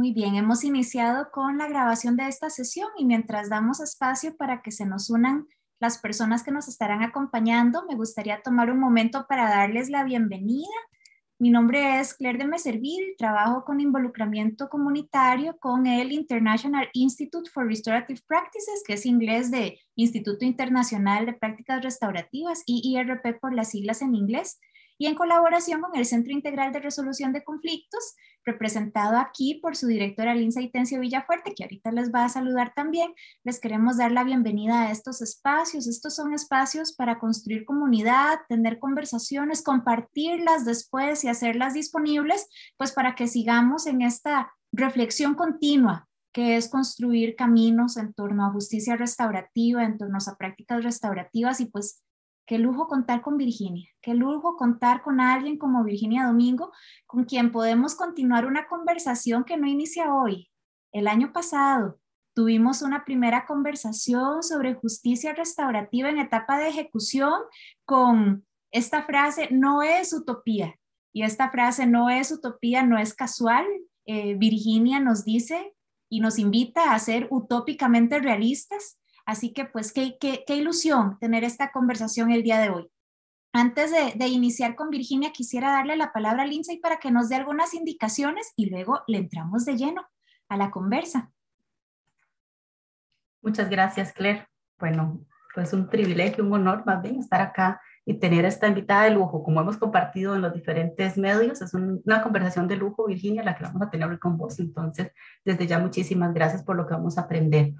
Muy bien, hemos iniciado con la grabación de esta sesión y mientras damos espacio para que se nos unan las personas que nos estarán acompañando, me gustaría tomar un momento para darles la bienvenida. Mi nombre es Claire de Meserville, trabajo con involucramiento comunitario con el International Institute for Restorative Practices, que es inglés de Instituto Internacional de Prácticas Restaurativas, IIRP por las siglas en inglés y en colaboración con el Centro Integral de Resolución de Conflictos, representado aquí por su directora Linza Itencio Villafuerte, que ahorita les va a saludar también. Les queremos dar la bienvenida a estos espacios. Estos son espacios para construir comunidad, tener conversaciones, compartirlas después y hacerlas disponibles, pues para que sigamos en esta reflexión continua que es construir caminos en torno a justicia restaurativa, en torno a prácticas restaurativas y pues Qué lujo contar con Virginia, qué lujo contar con alguien como Virginia Domingo, con quien podemos continuar una conversación que no inicia hoy. El año pasado tuvimos una primera conversación sobre justicia restaurativa en etapa de ejecución con esta frase, no es utopía. Y esta frase, no es utopía, no es casual. Eh, Virginia nos dice y nos invita a ser utópicamente realistas Así que pues qué, qué, ilusión tener esta conversación el día de hoy. Antes de, iniciar con Virginia, quisiera darle la palabra a Lindsay para que nos dé algunas indicaciones y luego le entramos de lleno a la conversa. Muchas gracias, Claire. Bueno, pues un privilegio, un honor más bien estar acá y tener esta invitada de lujo, como hemos compartido en los diferentes medios. Es una conversación de lujo, Virginia, la que vamos a tener hoy con vos. Entonces, desde ya, muchísimas gracias por lo que vamos a aprender.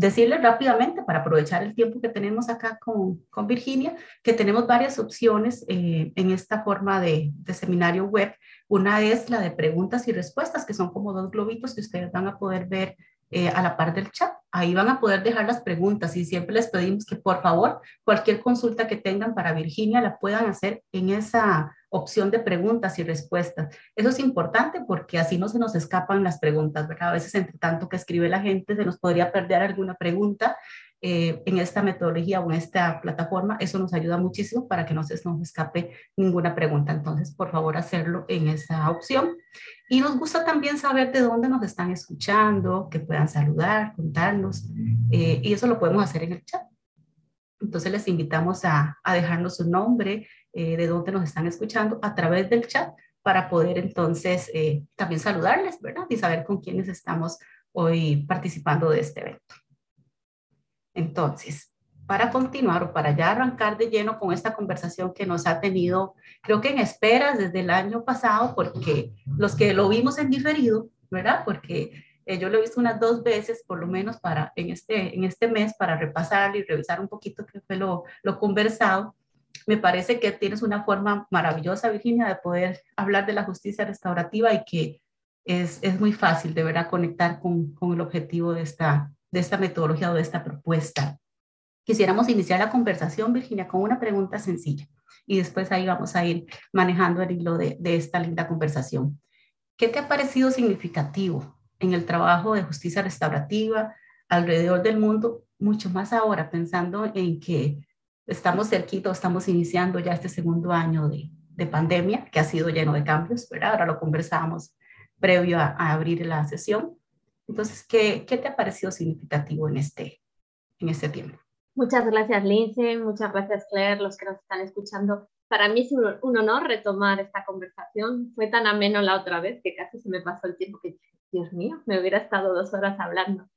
Decirles rápidamente, para aprovechar el tiempo que tenemos acá con, con Virginia, que tenemos varias opciones eh, en esta forma de, seminario web. Una es la de preguntas y respuestas, que son como dos globitos que ustedes van a poder ver eh, a la par del chat. Ahí van a poder dejar las preguntas y siempre les pedimos que por favor cualquier consulta que tengan para Virginia la puedan hacer en esa opción de preguntas y respuestas. Eso es importante porque así no se nos escapan las preguntas, ¿verdad? A veces entre tanto que escribe la gente se nos podría perder alguna pregunta eh, en esta metodología o en esta plataforma, eso nos ayuda muchísimo para que no se nos escape ninguna pregunta. Entonces, por favor, hacerlo en esa opción. Y nos gusta también saber de dónde nos están escuchando, que puedan saludar, contarnos, eh, y eso lo podemos hacer en el chat. Entonces, les invitamos a, a dejarnos su nombre, eh, de dónde nos están escuchando a través del chat para poder entonces también saludarles, ¿verdad? Y saber con quiénes estamos hoy participando de este evento. Entonces, para continuar o para ya arrancar de lleno con esta conversación que nos ha tenido, creo que en esperas desde el año pasado, porque los que lo vimos en diferido, ¿verdad? Porque eh, yo lo he visto unas dos veces, por lo menos para en este, en este mes, para repasar y revisar un poquito qué fue lo, lo conversado. Me parece que tienes una forma maravillosa, Virginia, de poder hablar de la justicia restaurativa y que es, es muy fácil de verdad conectar con, con el objetivo de esta, de esta metodología o de esta propuesta. Quisiéramos iniciar la conversación, Virginia, con una pregunta sencilla y después ahí vamos a ir manejando el hilo de, de esta linda conversación. ¿Qué te ha parecido significativo en el trabajo de justicia restaurativa alrededor del mundo, mucho más ahora, pensando en que estamos cerquita, estamos iniciando ya este segundo año de, de pandemia, que ha sido lleno de cambios, ¿verdad? Ahora lo conversábamos previo a, a abrir la sesión. Entonces, ¿qué, ¿qué, te ha parecido significativo en este, en este tiempo? Muchas gracias, Lindsay. Muchas gracias, Claire, los que nos están escuchando. Para mí es un, honor retomar esta conversación. Fue tan ameno la otra vez que casi se me pasó el tiempo que, Dios mío, me hubiera estado dos horas hablando.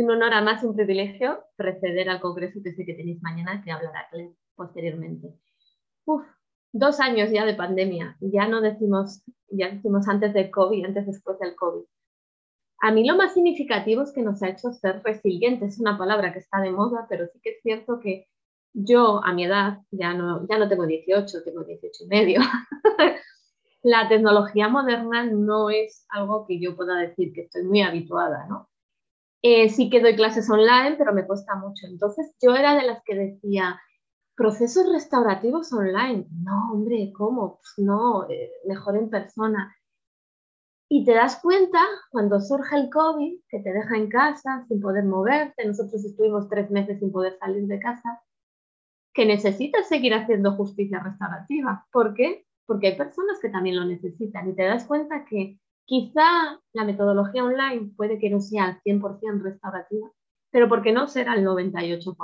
Un honor, además, un privilegio preceder al congreso que sé que tenéis mañana, que hablará posteriormente. Uf, dos años ya de pandemia. Ya no decimos, ya decimos antes del COVID, antes después del COVID. A mí lo más significativo es que nos ha hecho ser resilientes. Es una palabra que está de moda, pero sí que es cierto que yo a mi edad, ya no, ya no tengo 18, tengo 18 y medio, la tecnología moderna no es algo que yo pueda decir que estoy muy habituada, ¿no? Eh, sí que doy clases online, pero me cuesta mucho. Entonces yo era de las que decía, procesos restaurativos online. No, hombre, ¿cómo? Pues no, eh, mejor en persona. Y te das cuenta cuando surge el COVID, que te deja en casa sin poder moverte, nosotros estuvimos tres meses sin poder salir de casa, que necesitas seguir haciendo justicia restaurativa. ¿Por qué? Porque hay personas que también lo necesitan y te das cuenta que Quizá la metodología online puede que no sea al 100% restaurativa, pero ¿por qué no ser al 98%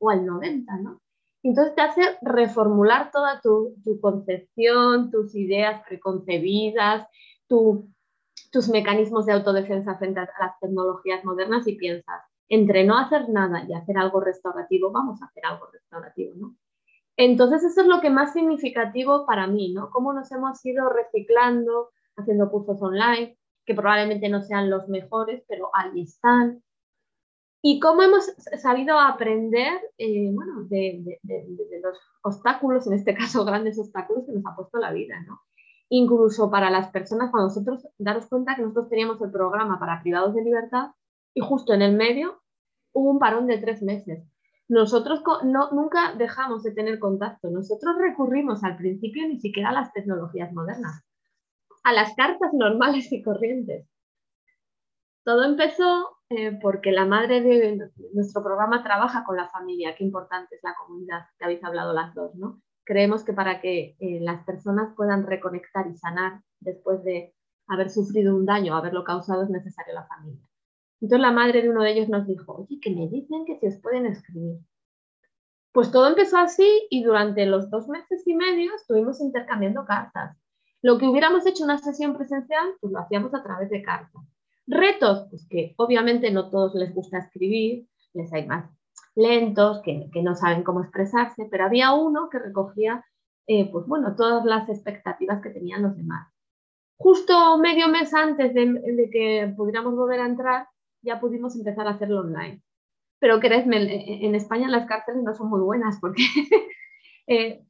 o al 90%? ¿no? Entonces te hace reformular toda tu, concepción, tus ideas preconcebidas, tus mecanismos de autodefensa frente a las tecnologías modernas y piensas, entre no hacer nada y hacer algo restaurativo, vamos a hacer algo restaurativo, ¿no? Entonces eso es lo que más significativo para mí, ¿no? Cómo nos hemos ido reciclando, haciendo cursos online, que probablemente no sean los mejores, pero ahí están, y cómo hemos sabido aprender eh, bueno, de, los obstáculos, en este caso grandes obstáculos que nos ha puesto la vida. ¿no? Incluso para las personas, cuando nosotros daros cuenta que nosotros teníamos el programa para privados de libertad y justo en el medio hubo un parón de tres meses. Nosotros no, nunca dejamos de tener contacto, nosotros recurrimos al principio ni siquiera a las tecnologías modernas, a las cartas normales y corrientes. Todo empezó eh, porque la madre de nuestro programa trabaja con la familia, qué importante es la comunidad, que habéis hablado las dos, ¿no? Creemos que para que eh, las personas puedan reconectar y sanar después de haber sufrido un daño, haberlo causado, es necesario la familia. Entonces la madre de uno de ellos nos dijo, oye, que me dicen que se os pueden escribir. Pues todo empezó así y durante los dos meses y medio estuvimos intercambiando cartas. Lo que hubiéramos hecho una sesión presencial, pues lo hacíamos a través de cartas. Retos, pues que obviamente no todos les gusta escribir, les hay más lentos, que, no saben cómo expresarse, pero había uno que recogía, eh, pues bueno, todas las expectativas que tenían los demás. Justo medio mes antes de, que pudiéramos volver a entrar, ya pudimos empezar a hacerlo online. Pero créeme, en España las cárceles no son muy buenas porque, eh,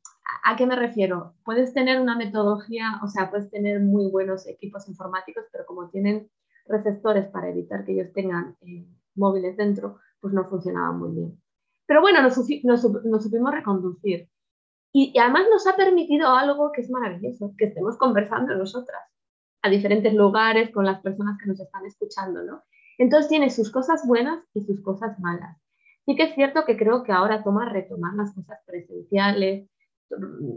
¿a qué me refiero? Puedes tener una metodología, o sea, puedes tener muy buenos equipos informáticos, pero como tienen receptores para evitar que ellos tengan eh, móviles dentro, pues no funcionaba muy bien. Pero bueno, nos, supimos reconducir. Y, además nos ha permitido algo que es maravilloso, que estemos conversando nosotras a diferentes lugares con las personas que nos están escuchando, ¿no? Entonces tiene sus cosas buenas y sus cosas malas. Sí que es cierto que creo que ahora toma retomar las cosas presenciales,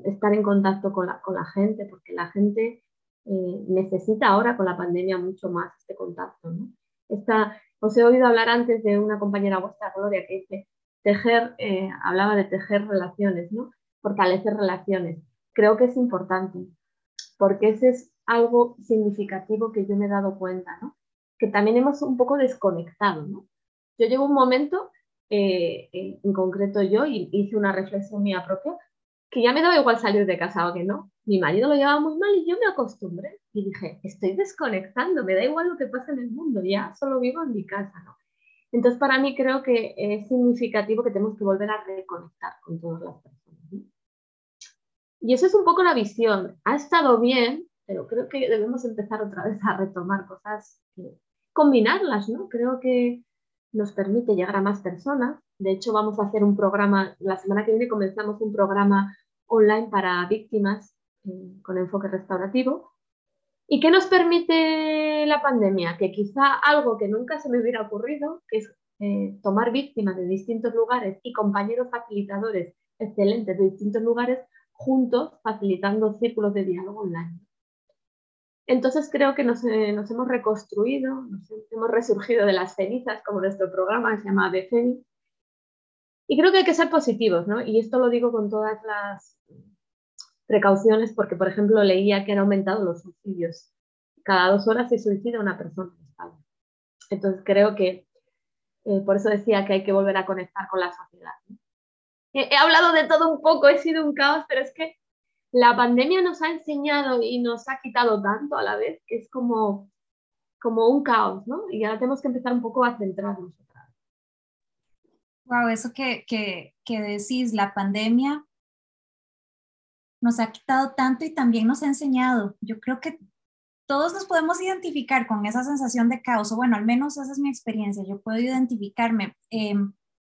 estar en contacto con la, con la gente, porque la gente eh, necesita ahora con la pandemia mucho más este contacto. ¿no? os he oído hablar antes de una compañera vuestra, Gloria, que dice, tejer, eh, hablaba de tejer relaciones, ¿no? fortalecer relaciones. Creo que es importante, porque ese es algo significativo que yo me he dado cuenta, ¿no? que también hemos un poco desconectado. ¿no? Yo llevo un momento, eh, en concreto yo, y hice una reflexión mía propia, que ya me daba igual salir de casa o que no. Mi marido lo llevaba muy mal y yo me acostumbré y dije, estoy desconectando, me da igual lo que pasa en el mundo, ya solo vivo en mi casa, ¿no? Entonces, para mí creo que es significativo que tenemos que volver a reconectar con todas las personas. Y eso es un poco la visión. Ha estado bien, pero creo que debemos empezar otra vez a retomar cosas, combinarlas, ¿no? Creo que nos permite llegar a más personas. De hecho, vamos a hacer un programa, la semana que viene comenzamos un programa online para víctimas eh, con enfoque restaurativo. ¿Y qué nos permite la pandemia? Que quizá algo que nunca se me hubiera ocurrido, que es eh, tomar víctimas de distintos lugares y compañeros facilitadores excelentes de distintos lugares juntos facilitando círculos de diálogo online. Entonces creo que nos, eh, hemos reconstruido, nos hemos resurgido de las cenizas, como nuestro programa se llama Beceni. Y creo que hay que ser positivos, ¿no? Y esto lo digo con todas las precauciones, porque, por ejemplo, leía que han aumentado los suicidios. Cada dos horas se suicida una persona en. Entonces creo que, eh, por eso decía que hay que volver a conectar con la sociedad. he hablado de todo un poco, he sido un caos, pero es que la pandemia nos ha enseñado y nos ha quitado tanto a la vez que es como, como un caos, ¿no? Y ahora tenemos que empezar un poco a centrarnos. Wow, eso que, que, que decís, la pandemia nos ha quitado tanto y también nos ha enseñado. Yo creo que todos nos podemos identificar con esa sensación de caos, o bueno, al menos esa es mi experiencia, yo puedo identificarme. Eh,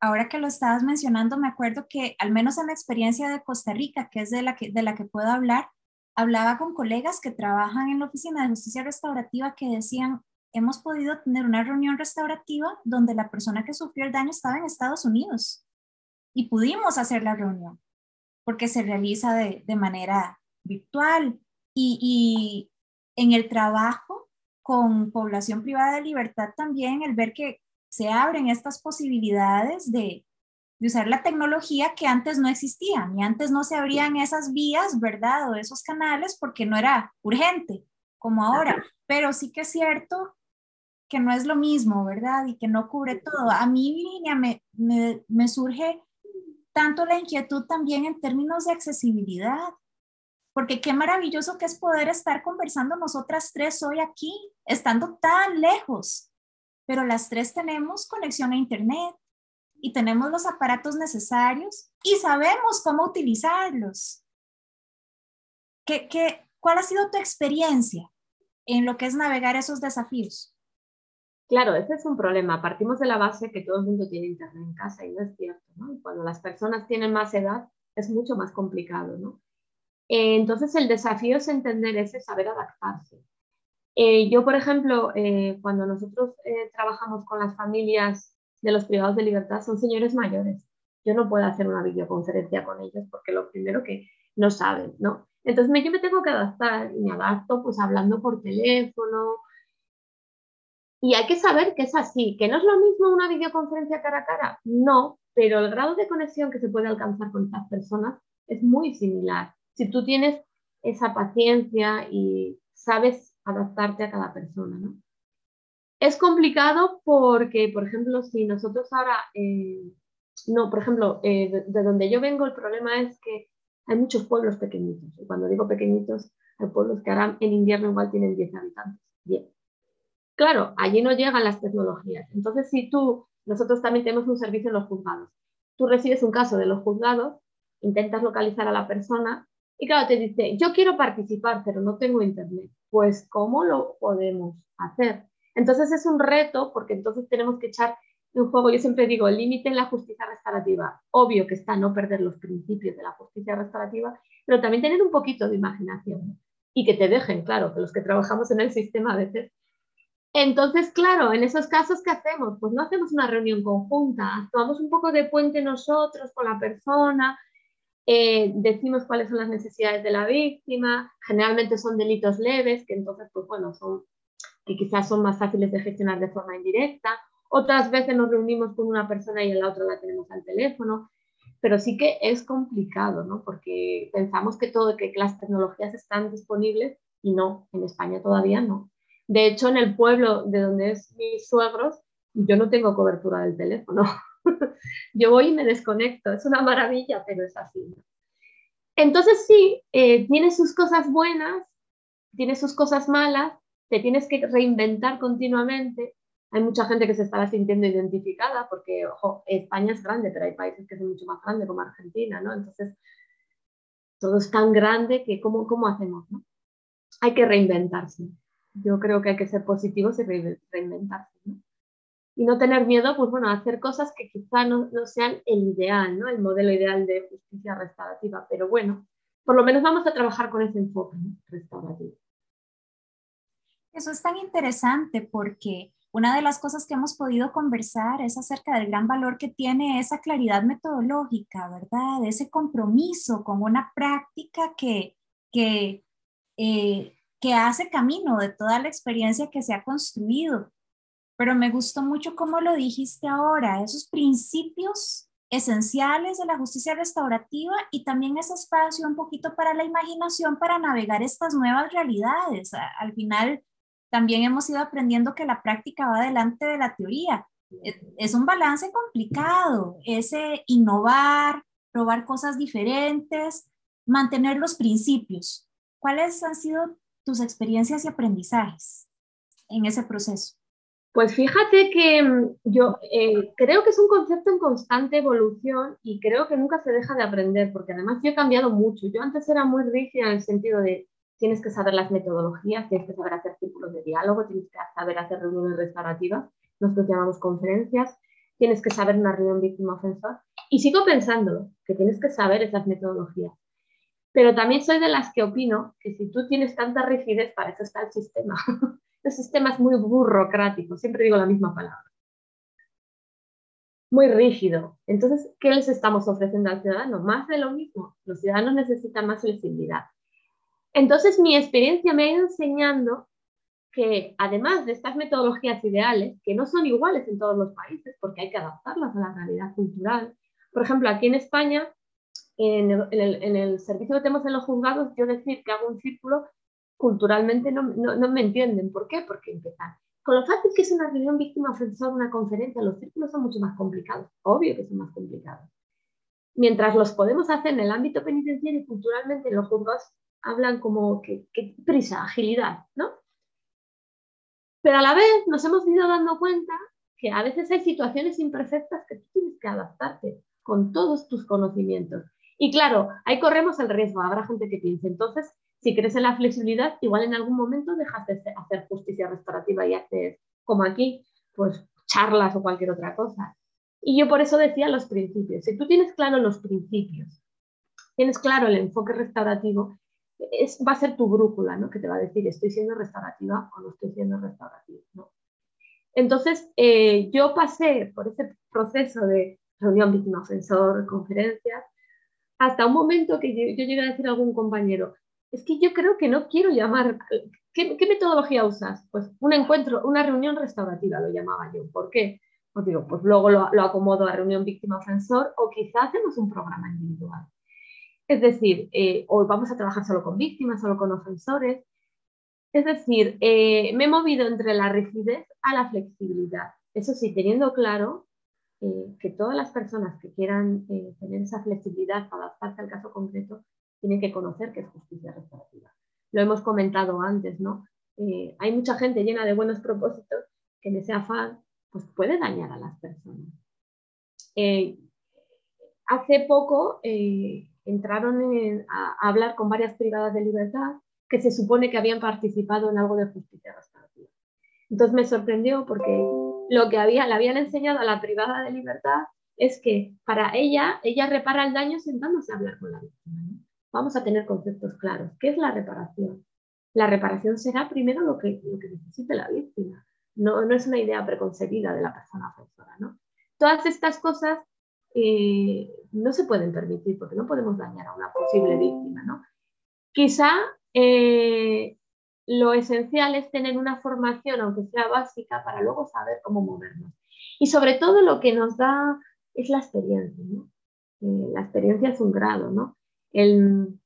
ahora que lo estabas mencionando, me acuerdo que al menos en la experiencia de Costa Rica, que es de la que, puedo hablar, hablaba con colegas que trabajan en la Oficina de Justicia Restaurativa que decían, hemos podido tener una reunión restaurativa donde la persona que sufrió el daño estaba en Estados Unidos y pudimos hacer la reunión porque se realiza de, de manera virtual y, y en el trabajo con población privada de libertad también el ver que se abren estas posibilidades de, de usar la tecnología que antes no existían y antes no se abrían esas vías, ¿verdad? O esos canales porque no era urgente como ahora, pero sí que es cierto que no es lo mismo, ¿verdad? Y que no cubre todo. A mí, Virginia, me, me, me surge tanto la inquietud también en términos de accesibilidad, porque qué maravilloso que es poder estar conversando nosotras tres hoy aquí, estando tan lejos, pero las tres tenemos conexión a Internet, y tenemos los aparatos necesarios y sabemos cómo utilizarlos. ¿Qué, qué, cuál ha sido tu experiencia en lo que es navegar esos desafíos? Claro, ese es un problema. Partimos de la base que todo el mundo tiene internet en casa y no es cierto. ¿no? Cuando las personas tienen más edad es mucho más complicado. ¿no? Eh, entonces el desafío es entender ese saber adaptarse. Eh, yo, por ejemplo, eh, cuando nosotros trabajamos con las familias de los privados de libertad son señores mayores. Yo no puedo hacer una videoconferencia con ellos porque lo primero que no saben, ¿no? Entonces yo me tengo que adaptar y me adapto pues hablando por teléfono. Y hay que saber que es así, que no es lo mismo una videoconferencia cara a cara, no, pero el grado de conexión que se puede alcanzar con estas personas es muy similar. Si tú tienes esa paciencia y sabes adaptarte a cada persona, ¿no? Es complicado porque, por ejemplo, si nosotros ahora, eh, no, por ejemplo, eh, de, donde yo vengo, el problema es que hay muchos pueblos pequeñitos. Y cuando digo pequeñitos, hay pueblos que ahora en invierno igual tienen 10 habitantes. Bien. Claro, allí no llegan las tecnologías. Entonces, si tú, nosotros también tenemos un servicio en los juzgados. Tú recibes un caso de los juzgados, intentas localizar a la persona y claro, te dice, yo quiero participar, pero no tengo internet. Pues, ¿cómo lo podemos hacer? Entonces es un reto porque entonces tenemos que echar un juego, yo siempre digo, el límite en la justicia restaurativa. Obvio que está no perder los principios de la justicia restaurativa, pero también tener un poquito de imaginación y que te dejen, claro, que los que trabajamos en el sistema a veces. Entonces, claro, en esos casos, ¿qué hacemos? Pues no hacemos una reunión conjunta, actuamos un poco de puente nosotros con la persona, eh, decimos cuáles son las necesidades de la víctima, generalmente son delitos leves, que entonces, pues bueno, son que quizás son más fáciles de gestionar de forma indirecta. Otras veces nos reunimos con una persona y en la otra la tenemos al teléfono, pero sí que es complicado, ¿no? Porque pensamos que todo, que las tecnologías están disponibles y no, en España todavía no. De hecho, en el pueblo de donde es mis suegros, yo no tengo cobertura del teléfono. yo voy y me desconecto. Es una maravilla, pero es así. Entonces sí, eh, tiene sus cosas buenas, tiene sus cosas malas, te tienes que reinventar continuamente. Hay mucha gente que se estará sintiendo identificada porque, ojo, España es grande, pero hay países que son mucho más grandes como Argentina, ¿no? Entonces, todo es tan grande que ¿cómo, cómo hacemos, no? Hay que reinventarse. Yo creo que hay que ser positivos y reinventarse, ¿no? Y no tener miedo, pues bueno, a hacer cosas que quizá no, no sean el ideal, ¿no? El modelo ideal de justicia restaurativa, pero bueno, por lo menos vamos a trabajar con ese enfoque restaurativo. Eso es tan interesante porque una de las cosas que hemos podido conversar es acerca del gran valor que tiene esa claridad metodológica, ¿verdad? Ese compromiso con una práctica que, que, eh, que hace camino de toda la experiencia que se ha construido. Pero me gustó mucho cómo lo dijiste ahora, esos principios esenciales de la justicia restaurativa y también ese espacio un poquito para la imaginación para navegar estas nuevas realidades. Al final, también hemos ido aprendiendo que la práctica va delante de la teoría. Es un balance complicado, ese innovar, probar cosas diferentes, mantener los principios. ¿Cuáles han sido tus experiencias y aprendizajes en ese proceso? Pues fíjate que mm, yo eh, creo que es un concepto en constante evolución y creo que nunca se deja de aprender, porque además yo he cambiado mucho. Yo antes era muy rígida en el sentido de tienes que saber las metodologías, tienes que saber hacer círculos de diálogo, tienes que saber hacer reuniones restaurativas, nosotros llamamos conferencias, tienes que saber una reunión víctima-ofensor. Y sigo pensando que tienes que saber esas metodologías. Pero también soy de las que opino que si tú tienes tanta rigidez, para eso está el sistema. el sistema es muy burocrático, siempre digo la misma palabra. Muy rígido. Entonces, ¿qué les estamos ofreciendo al ciudadano? Más de lo mismo. Los ciudadanos necesitan más flexibilidad. Entonces mi experiencia me ha ido enseñando que además de estas metodologías ideales, que no son iguales en todos los países porque hay que adaptarlas a la realidad cultural, por ejemplo, aquí en España, en el, servicio que tenemos en los juzgados, yo decir que hago un círculo, culturalmente no, me entienden. ¿Por qué? Porque empezar. Con lo fácil que es una reunión víctima-ofensor, una conferencia, los círculos son mucho más complicados. Obvio que son más complicados. Mientras los podemos hacer en el ámbito penitenciario culturalmente, los juzgados hablan como que, que prisa, agilidad, ¿no? Pero a la vez nos hemos ido dando cuenta que a veces hay situaciones imperfectas que tú tienes que adaptarte con todos tus conocimientos. Y claro, ahí corremos el riesgo, habrá gente que piense, entonces, si crees en la flexibilidad, igual en algún momento dejas de hacer justicia restaurativa y haces, como aquí, pues charlas o cualquier otra cosa. Y yo por eso decía los principios. Si tú tienes claro los principios, tienes claro el enfoque restaurativo, es, va a ser tu brújula, ¿no? Que te va a decir, estoy siendo restaurativa o no estoy siendo restaurativa. Entonces, eh, yo pasé por ese proceso de reunión víctima-ofensor, conferencias, hasta un momento que yo, llegué a decir a algún compañero, es que yo creo que no quiero llamar, ¿qué, metodología usas? Pues un encuentro, una reunión restaurativa lo llamaba yo. ¿Por qué? Pues digo, pues luego lo, acomodo a reunión víctima-ofensor o quizás hacemos un programa individual. Es decir, eh, o vamos a trabajar solo con víctimas, solo con ofensores. Es decir, eh, me he movido entre la rigidez a la flexibilidad. Eso sí, teniendo claro eh, que todas las personas que quieran eh, tener esa flexibilidad para adaptarse al caso concreto tienen que conocer que es justicia restaurativa. Lo hemos comentado antes, ¿no? Eh, hay mucha gente llena de buenos propósitos que en ese afán pues, puede dañar a las personas. hace poco entraron a, hablar con varias privadas de libertad que se supone que habían participado en algo de justicia restaurativa. Entonces me sorprendió porque lo que le habían enseñado a la privada de libertad es que para ella, ella repara el daño sentándose a hablar con la víctima. Vamos a tener conceptos claros. ¿Qué es la reparación? La reparación será primero lo que, lo que necesite la víctima. No, no es una idea preconcebida de la persona ofensora. ¿no? Todas estas cosas eh, no se pueden permitir porque no podemos dañar a una posible víctima. ¿no? Quizá eh, lo esencial es tener una formación, aunque sea básica, para luego saber cómo movernos. Y sobre todo lo que nos da es la experiencia. Eh, la experiencia es un grado, ¿no? El,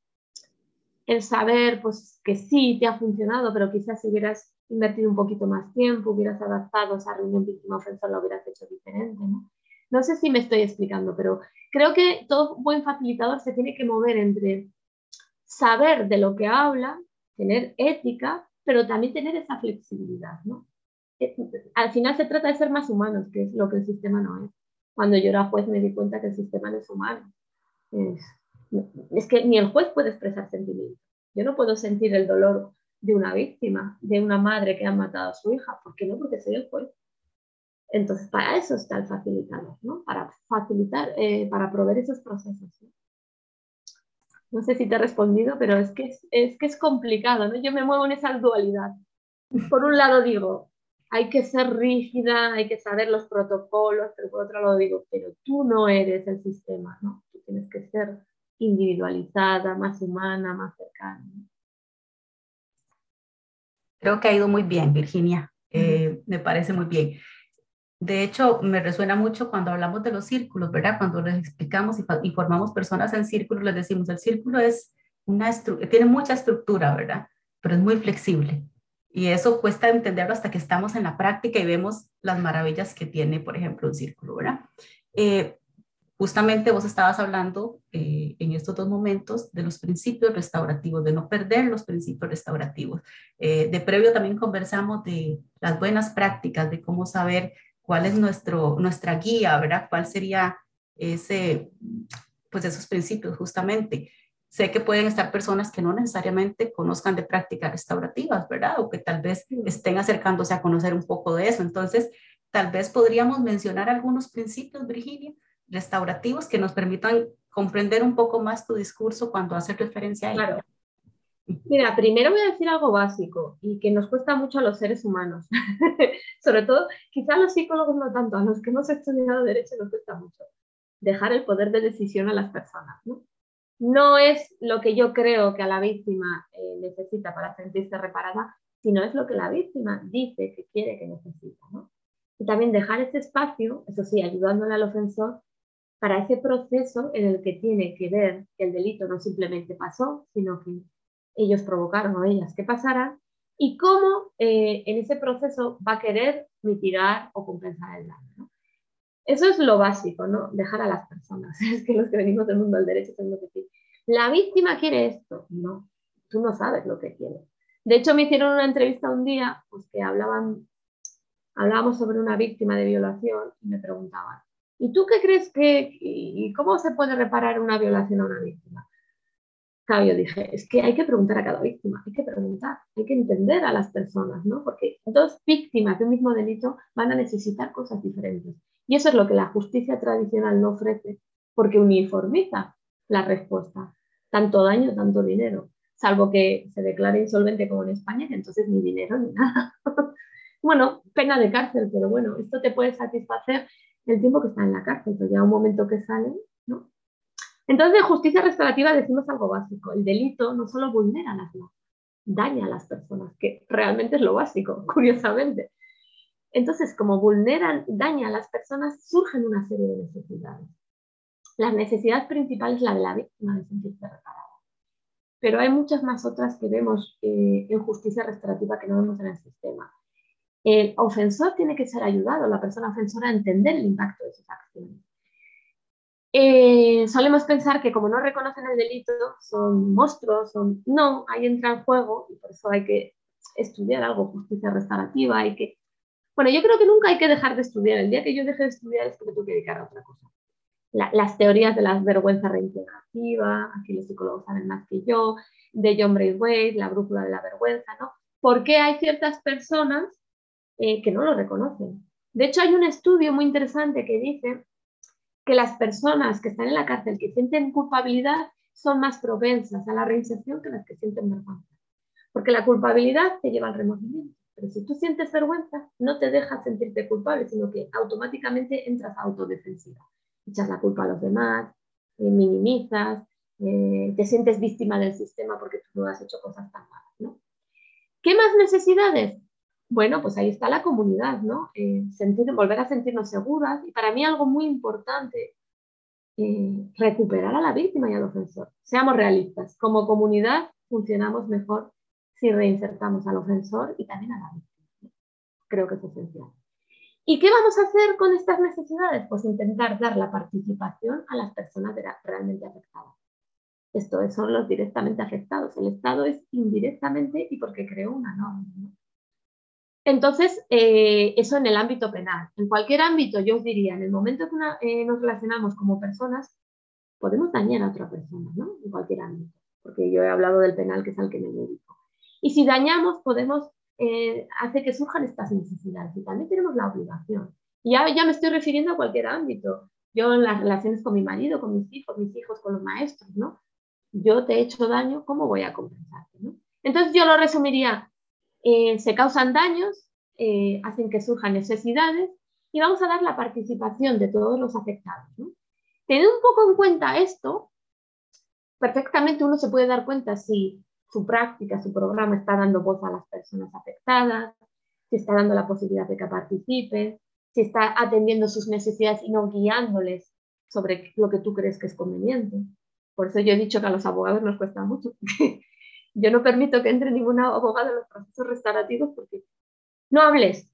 saber pues, que sí te ha funcionado, pero quizás si hubieras invertido un poquito más tiempo, hubieras adaptado esa reunión víctima-ofensor, lo hubieras hecho diferente. ¿no? no sé si me estoy explicando, pero creo que todo buen facilitador se tiene que mover entre saber de lo que habla tener ética, pero también tener esa flexibilidad, ¿no? Eh, al final se trata de ser más humanos, que es lo que el sistema no es. Cuando yo era juez me di cuenta que el sistema no es humano. Es, que ni el juez puede expresar sentimientos. Yo no puedo sentir el dolor de una víctima, de una madre que ha matado a su hija. ¿Por qué no? Porque soy el juez. Entonces, para eso está el facilitador, ¿no? Para facilitar, eh, para proveer esos procesos. No sé si te he respondido, pero es que es, que es complicado, ¿no? Yo me muevo en esa dualidad. Por un lado digo, hay que ser rígida, hay que saber los protocolos, pero por otro lado digo, pero tú no eres el sistema, ¿no? Tú tienes que ser individualizada, más humana, más cercana. Creo que ha ido muy bien, Virginia. Eh, me parece muy bien. De hecho, me resuena mucho cuando hablamos de los círculos, ¿verdad? Cuando les explicamos y, formamos personas en círculos, les decimos, el círculo es una tiene mucha estructura, ¿verdad? Pero es muy flexible. Y eso cuesta entenderlo hasta que estamos en la práctica y vemos las maravillas que tiene, por ejemplo, un círculo, ¿verdad? Eh, justamente vos estabas hablando eh, en estos dos momentos de los principios restaurativos, de no perder los principios restaurativos. Eh, de previo también conversamos de las buenas prácticas, de cómo saber cuál es nuestro, nuestra guía, ¿verdad? ¿Cuál sería ese, pues esos principios justamente? Sé que pueden estar personas que no necesariamente conozcan de prácticas restaurativas, ¿verdad? O que tal vez estén acercándose a conocer un poco de eso. Entonces, tal vez podríamos mencionar algunos principios, Virginia, restaurativos que nos permitan comprender un poco más tu discurso cuando haces referencia a. Claro. Mira, primero voy a decir algo básico y que nos cuesta mucho a los seres humanos. Sobre todo, quizá a los psicólogos no tanto, a los que hemos estudiado derecho nos cuesta mucho. Dejar el poder de decisión a las personas. No, no es lo que yo creo que a la víctima eh, necesita para sentirse reparada, sino es lo que la víctima dice que quiere, que necesita. ¿no? Y también dejar ese espacio, eso sí, ayudándole al ofensor para ese proceso en el que tiene que ver que el delito no simplemente pasó, sino que ellos provocaron o ellas que pasara, y cómo eh, en ese proceso va a querer mitigar o compensar el daño. Eso es lo básico, ¿no? Dejar a las personas. Es que los que venimos del mundo del derecho tenemos que decir, la víctima quiere esto. No, tú no sabes lo que quiere. De hecho, me hicieron una entrevista un día, pues que hablaban, hablábamos sobre una víctima de violación y me preguntaban, ¿y tú qué crees que, y cómo se puede reparar una violación a una víctima? Claro, yo dije, es que hay que preguntar a cada víctima, hay que preguntar, hay que entender a las personas, ¿no? Porque dos víctimas de un mismo delito van a necesitar cosas diferentes. Y eso es lo que la justicia tradicional no ofrece, porque uniformiza la respuesta. Tanto daño, tanto dinero. Salvo que se declare insolvente como en España, que entonces ni dinero ni nada. bueno, pena de cárcel, pero bueno, esto te puede satisfacer el tiempo que está en la cárcel, pero llega un momento que sale, ¿no? Entonces, justicia restaurativa decimos algo básico. El delito no solo vulnera las normas, daña a las personas, que realmente es lo básico, curiosamente. Entonces, como vulneran, daña a las personas, surgen una serie de necesidades. La necesidad principal es la de la víctima de sentirse reparada. Pero hay muchas más otras que vemos eh, en justicia restaurativa que no vemos en el sistema. El ofensor tiene que ser ayudado, la persona ofensora, a entender el impacto de sus acciones eh, solemos pensar que como no reconocen el delito, son monstruos, son... no, ahí entra en juego y por eso hay que estudiar algo, justicia restaurativa, hay que... Bueno, yo creo que nunca hay que dejar de estudiar. El día que yo deje de estudiar es porque tengo que dedicar a otra cosa. las teorías de la vergüenza reintegrativa, aquí los psicólogos saben más que yo, de John Braithwaite, la brújula de la vergüenza, ¿no? ¿Por qué hay ciertas personas eh, que no lo reconocen? De hecho, hay un estudio muy interesante que dice que las personas que están en la cárcel que sienten culpabilidad son más propensas a la reinserción que las que sienten vergüenza. Porque la culpabilidad te lleva al remordimiento. Pero si tú sientes vergüenza, no te dejas sentirte culpable, sino que automáticamente entras a autodefensiva. Echas la culpa a los demás, eh, minimizas, eh, te sientes víctima del sistema porque tú no has hecho cosas tan malas. ¿no? ¿Qué más necesidades? Bueno, pues ahí está la comunidad, ¿no? Eh, volver a sentirnos seguras y para mí algo muy importante, eh, recuperar a la víctima y al ofensor. Seamos realistas, como comunidad funcionamos mejor si reinsertamos al ofensor y también a la víctima. Creo que es esencial. ¿Y qué vamos a hacer con estas necesidades? Pues intentar dar la participación a las personas realmente afectadas. Esto son los directamente afectados. El Estado es indirectamente y porque creó una norma. ¿no? Entonces, eh, eso en el ámbito penal. En cualquier ámbito, yo os diría, en el momento que eh, nos relacionamos como personas, podemos dañar a otra persona, ¿no? En cualquier ámbito, porque yo he hablado del penal, que es al que me dedico. Y si dañamos, podemos eh, hacer que surjan estas necesidades y también tenemos la obligación. Y ya, ya me estoy refiriendo a cualquier ámbito. Yo en las relaciones con mi marido, con mis hijos, mis hijos con los maestros, ¿no? Yo te he hecho daño, ¿cómo voy a compensarte? ¿no? Entonces yo lo resumiría, eh, se causan daños, eh, hacen que surjan necesidades y vamos a dar la participación de todos los afectados. ¿no? Teniendo un poco en cuenta esto, perfectamente uno se puede dar cuenta si su práctica, su programa está dando voz a las personas afectadas, si está dando la posibilidad de que participen, si está atendiendo sus necesidades y no guiándoles sobre lo que tú crees que es conveniente. Por eso yo he dicho que a los abogados nos cuesta mucho, Yo no permito que entre ninguna abogada en los procesos restaurativos porque no hables,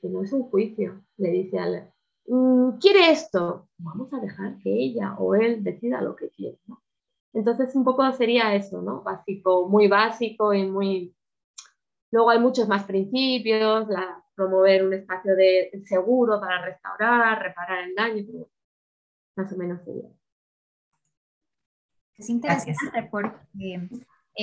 que no es un juicio, le dice al, mm, quiere esto, vamos a dejar que ella o él decida lo que quiere. Entonces un poco sería eso, ¿no? Básico, muy básico y muy... Luego hay muchos más principios, la, promover un espacio de seguro para restaurar, reparar el daño, más o menos sería. Es interesante porque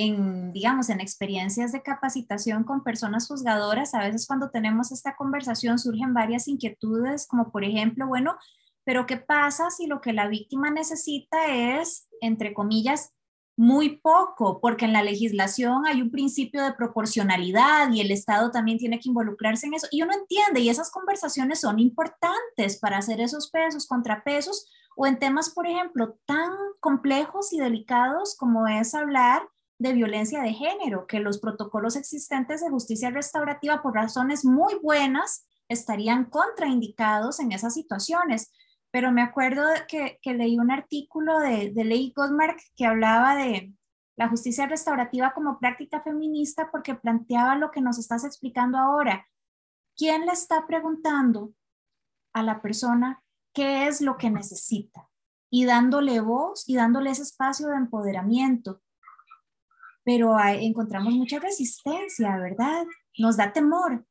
en, digamos, en experiencias de capacitación con personas juzgadoras, a veces cuando tenemos esta conversación surgen varias inquietudes, como por ejemplo, bueno, pero ¿qué pasa si lo que la víctima necesita es, entre comillas, muy poco, porque en la legislación hay un principio de proporcionalidad y el Estado también tiene que involucrarse en eso. Y uno entiende, y esas conversaciones son importantes para hacer esos pesos, contrapesos, o en temas, por ejemplo, tan complejos y delicados como es hablar de violencia de género, que los protocolos existentes de justicia restaurativa por razones muy buenas estarían contraindicados en esas situaciones. Pero me acuerdo que, que leí un artículo de, de Leigh Goldmark que hablaba de la justicia restaurativa como práctica feminista porque planteaba lo que nos estás explicando ahora. ¿Quién le está preguntando a la persona qué es lo que necesita? Y dándole voz y dándole ese espacio de empoderamiento pero encontramos mucha resistencia, ¿verdad? Nos da temor.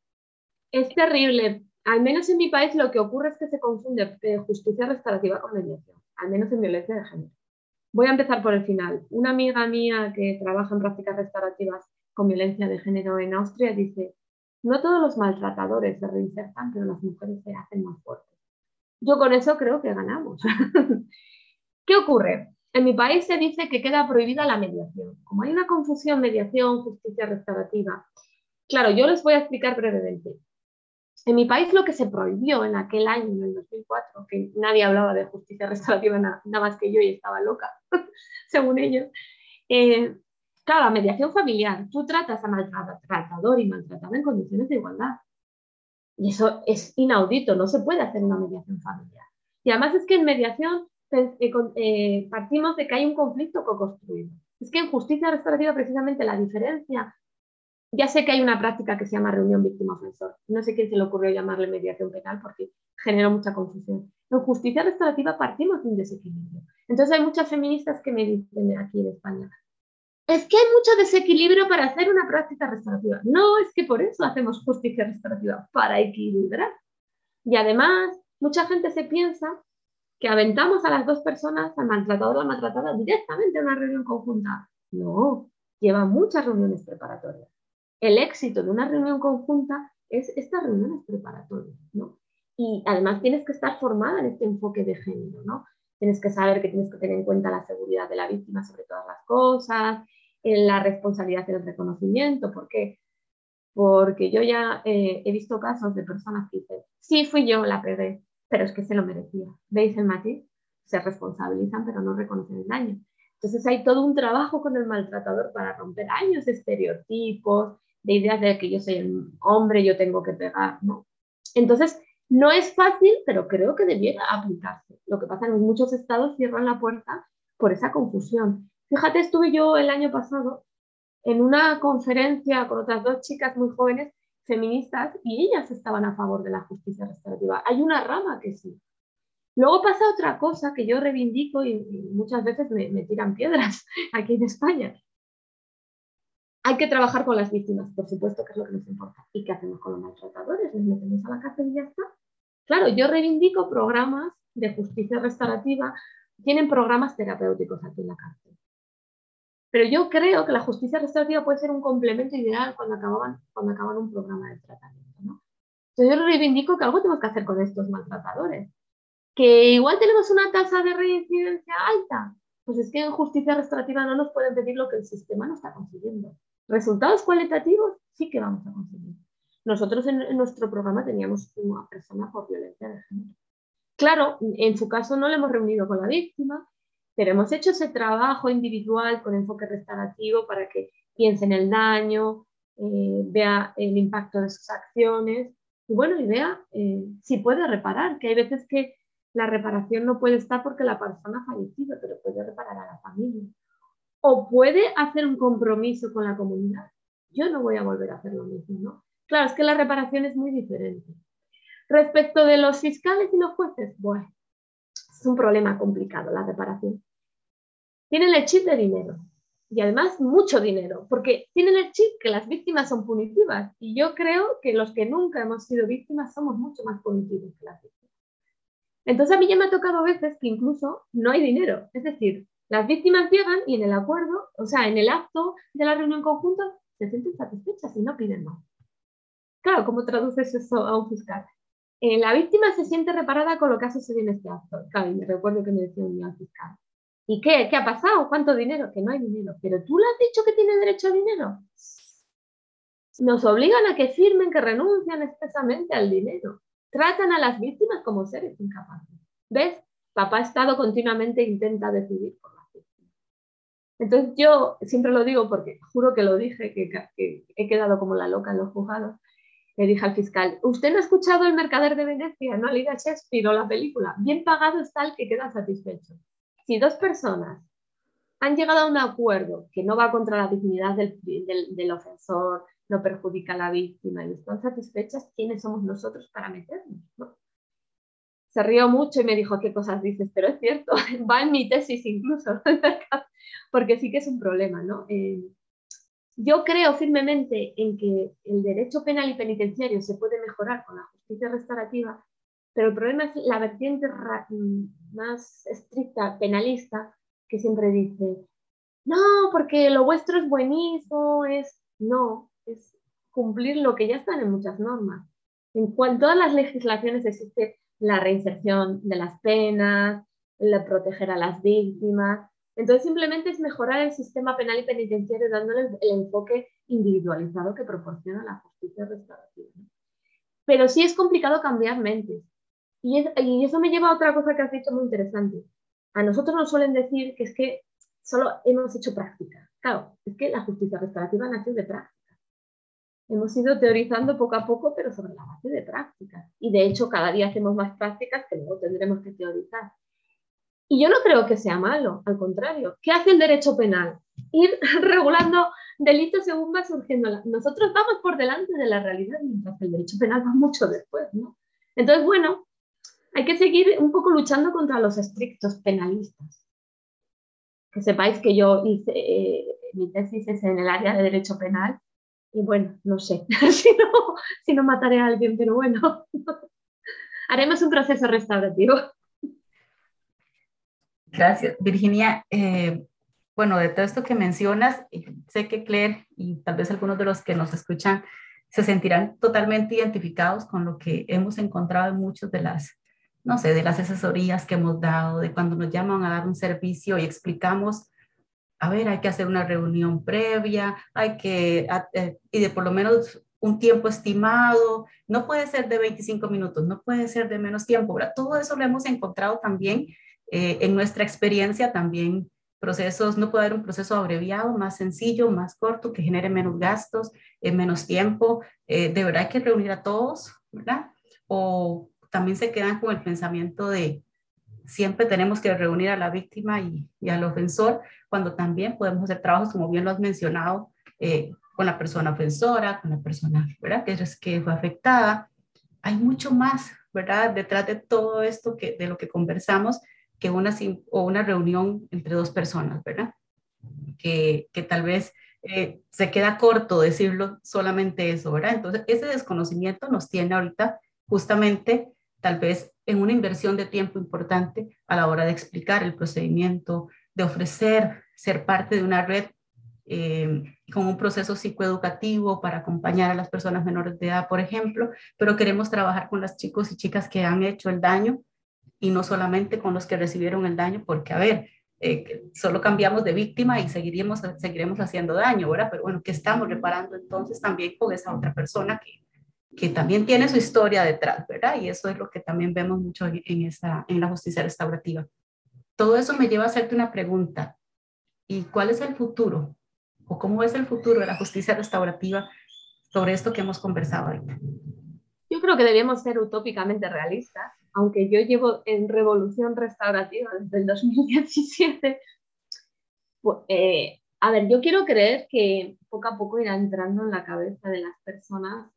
Es terrible. Al menos en mi país lo que ocurre es que se confunde eh, justicia restaurativa con mediación, al menos en violencia de género. Voy a empezar por el final. Una amiga mía que trabaja en prácticas restaurativas con violencia de género en Austria dice, no todos los maltratadores se reinsertan, pero las mujeres se hacen más fuertes. Yo con eso creo que ganamos. ¿Qué ocurre? En mi país se dice que queda prohibida la mediación. Como hay una confusión mediación, justicia restaurativa, claro, yo les voy a explicar brevemente. En mi país lo que se prohibió en aquel año, en el 2004, que nadie hablaba de justicia restaurativa nada, más que yo y estaba loca, según ellos, eh, claro, la mediación familiar, tú tratas a maltratador y maltratado en condiciones de igualdad. Y eso es inaudito, no se puede hacer una mediación familiar. Y además es que en mediación eh, eh, partimos de que hay un conflicto co-construido. Es que en justicia restaurativa precisamente la diferencia, ya sé que hay una práctica que se llama reunión víctima-ofensor, no sé quién se le ocurrió llamarle mediación penal porque generó mucha confusión. En justicia restaurativa partimos de un desequilibrio. Entonces hay muchas feministas que me dicen aquí en España, es que hay mucho desequilibrio para hacer una práctica restaurativa. No, es que por eso hacemos justicia restaurativa, para equilibrar. Y además, mucha gente se piensa que aventamos a las dos personas, al maltratador o la maltratada, directamente a una reunión conjunta. No, lleva muchas reuniones preparatorias. El éxito de una reunión conjunta es estas reuniones preparatorias, ¿no? Y además tienes que estar formada en este enfoque de género, ¿no? Tienes que saber que tienes que tener en cuenta la seguridad de la víctima sobre todas las cosas, la responsabilidad y el reconocimiento. ¿Por qué? Porque yo ya eh, he visto casos de personas que dicen, sí, fui yo la pegué, pero es que se lo merecía. ¿Veis el matiz? Se responsabilizan, pero no reconocen el daño. Entonces hay todo un trabajo con el maltratador para romper años de estereotipos, de ideas de que yo soy un hombre, yo tengo que pegar, ¿no? Entonces, no es fácil, pero creo que debiera aplicarse. Lo que pasa es que muchos estados cierran la puerta por esa confusión. Fíjate, estuve yo el año pasado en una conferencia con otras dos chicas muy jóvenes feministas y ellas estaban a favor de la justicia restaurativa. Hay una rama que sí. Luego pasa otra cosa que yo reivindico y, muchas veces me, tiran piedras aquí en España. Hay que trabajar con las víctimas, por supuesto, que es lo que nos importa. ¿Y qué hacemos con los maltratadores? ¿Les metemos a la cárcel y ya está? Claro, yo reivindico programas de justicia restaurativa. Tienen programas terapéuticos aquí en la cárcel. Pero yo creo que la justicia restaurativa puede ser un complemento ideal cuando acaban, cuando acaban un programa de tratamiento. ¿no? Entonces yo reivindico que algo tenemos que hacer con estos maltratadores. Que igual tenemos una tasa de reincidencia alta. Pues es que en justicia restaurativa no nos pueden pedir lo que el sistema no está consiguiendo. Resultados cualitativos sí que vamos a conseguir. Nosotros en, en nuestro programa teníamos una persona por violencia de género. Claro, en su caso no le hemos reunido con la víctima, pero hemos hecho ese trabajo individual con enfoque restaurativo para que piense en el daño, eh, vea el impacto de sus acciones y bueno, y vea eh, si puede reparar, que hay veces que la reparación no puede estar porque la persona ha fallecido, pero puede reparar a la familia. O puede hacer un compromiso con la comunidad. Yo no voy a volver a hacer lo mismo, ¿no? Claro, es que la reparación es muy diferente. Respecto de los fiscales y los jueces, bueno, es un problema complicado la reparación tienen el chip de dinero y además mucho dinero, porque tienen el chip que las víctimas son punitivas y yo creo que los que nunca hemos sido víctimas somos mucho más punitivos que las víctimas. Entonces a mí ya me ha tocado veces que incluso no hay dinero, es decir, las víctimas llegan y en el acuerdo, o sea, en el acto de la reunión conjunta, se sienten satisfechas y no piden más. Claro, ¿cómo traduces eso a un fiscal? Eh, la víctima se siente reparada con lo que ha sucedido en este acto. Claro, y me recuerdo que me decía un día al fiscal, ¿Y qué? ¿Qué ha pasado? ¿Cuánto dinero? Que no hay dinero. Pero tú le has dicho que tiene derecho a dinero. Nos obligan a que firmen, que renuncian expresamente al dinero. Tratan a las víctimas como seres incapaces. ¿Ves? Papá Estado continuamente intenta decidir por las víctimas. Entonces yo siempre lo digo porque juro que lo dije, que, he quedado como la loca en los juzgados, le dije al fiscal, ¿usted no ha escuchado El Mercader de Venecia? No ha leído Shakespeare o la película. Bien pagado está el que queda satisfecho. Si dos personas han llegado a un acuerdo que no va contra la dignidad del, del, ofensor, no perjudica a la víctima y están satisfechas, ¿quiénes somos nosotros para meternos? Se rió mucho y me dijo, ¿qué cosas dices? Pero es cierto, va en mi tesis incluso, porque sí que es un problema, ¿no? Eh, yo creo firmemente en que el derecho penal y penitenciario se puede mejorar con la justicia restaurativa, pero el problema es la vertiente más estricta penalista que siempre dice, no, porque lo vuestro es buenísimo, es no, es cumplir lo que ya están en muchas normas. En todas las legislaciones existe la reinserción de las penas, el proteger a las víctimas, entonces simplemente es mejorar el sistema penal y penitenciario dándole el enfoque individualizado que proporciona la justicia restaurativa. Pero sí es complicado cambiar mentes. Y, eso me lleva a otra cosa que has dicho muy interesante. A nosotros nos suelen decir que es que solo hemos hecho práctica. Claro, es que la justicia restaurativa nace de práctica. Hemos ido teorizando poco a poco, pero sobre la base de prácticas. Y de hecho, cada día hacemos más prácticas que luego tendremos que teorizar. Y yo no creo que sea malo, al contrario. ¿Qué hace el derecho penal? Ir regulando delitos según va surgiendo. Nosotros vamos por delante de la realidad, mientras que el derecho penal va mucho después, ¿no? Entonces, bueno, hay que seguir un poco luchando contra los estrictos penalistas. Que sepáis que yo hice eh, mi tesis es en el área de derecho penal y bueno, no sé si no, mataré a alguien, pero bueno, haremos un proceso restaurativo. Gracias, Virginia. Eh, bueno, de todo esto que mencionas, sé que Claire y tal vez algunos de los que nos escuchan se sentirán totalmente identificados con lo que hemos encontrado en muchas de las, no sé, de las asesorías que hemos dado, de cuando nos llaman a dar un servicio y explicamos, a ver, hay que hacer una reunión previa, hay que, eh, y de por lo menos un tiempo estimado, no puede ser de 25 minutos, no puede ser de menos tiempo, ¿verdad? Todo eso lo hemos encontrado también eh, en nuestra experiencia también procesos, no puede haber un proceso abreviado, más sencillo, más corto, que genere menos gastos, en menos tiempo. Eh, de verdad hay que reunir a todos, ¿verdad? O también se quedan con el pensamiento de siempre tenemos que reunir a la víctima y, al ofensor, cuando también podemos hacer trabajos, como bien lo has mencionado, eh, con la persona ofensora, con la persona, ¿verdad? Que, es, que fue afectada. Hay mucho más, ¿verdad? Detrás de todo esto que, de lo que conversamos que una, o una reunión entre dos personas, ¿verdad? Que, que tal vez eh, se queda corto decirlo solamente eso, ¿verdad? Entonces, ese desconocimiento nos tiene ahorita justamente tal vez en una inversión de tiempo importante a la hora de explicar el procedimiento, de ofrecer ser parte de una red eh, con un proceso psicoeducativo para acompañar a las personas menores de edad, por ejemplo, pero queremos trabajar con las chicos y chicas que han hecho el daño y no solamente con los que recibieron el daño, porque, a ver, eh, solo cambiamos de víctima y seguiremos, seguiremos haciendo daño, ¿verdad? Pero bueno, ¿qué estamos reparando entonces también con esa otra persona que, que también tiene su historia detrás, ¿verdad? Y eso es lo que también vemos mucho en, esta, en la justicia restaurativa. Todo eso me lleva a hacerte una pregunta. ¿Y cuál es el futuro? ¿O cómo es el futuro de la justicia restaurativa sobre esto que hemos conversado ahorita? Yo creo que debemos ser utópicamente realistas aunque yo llevo en revolución restaurativa desde el 2017, pues, eh, a ver, yo quiero creer que poco a poco irá entrando en la cabeza de las personas.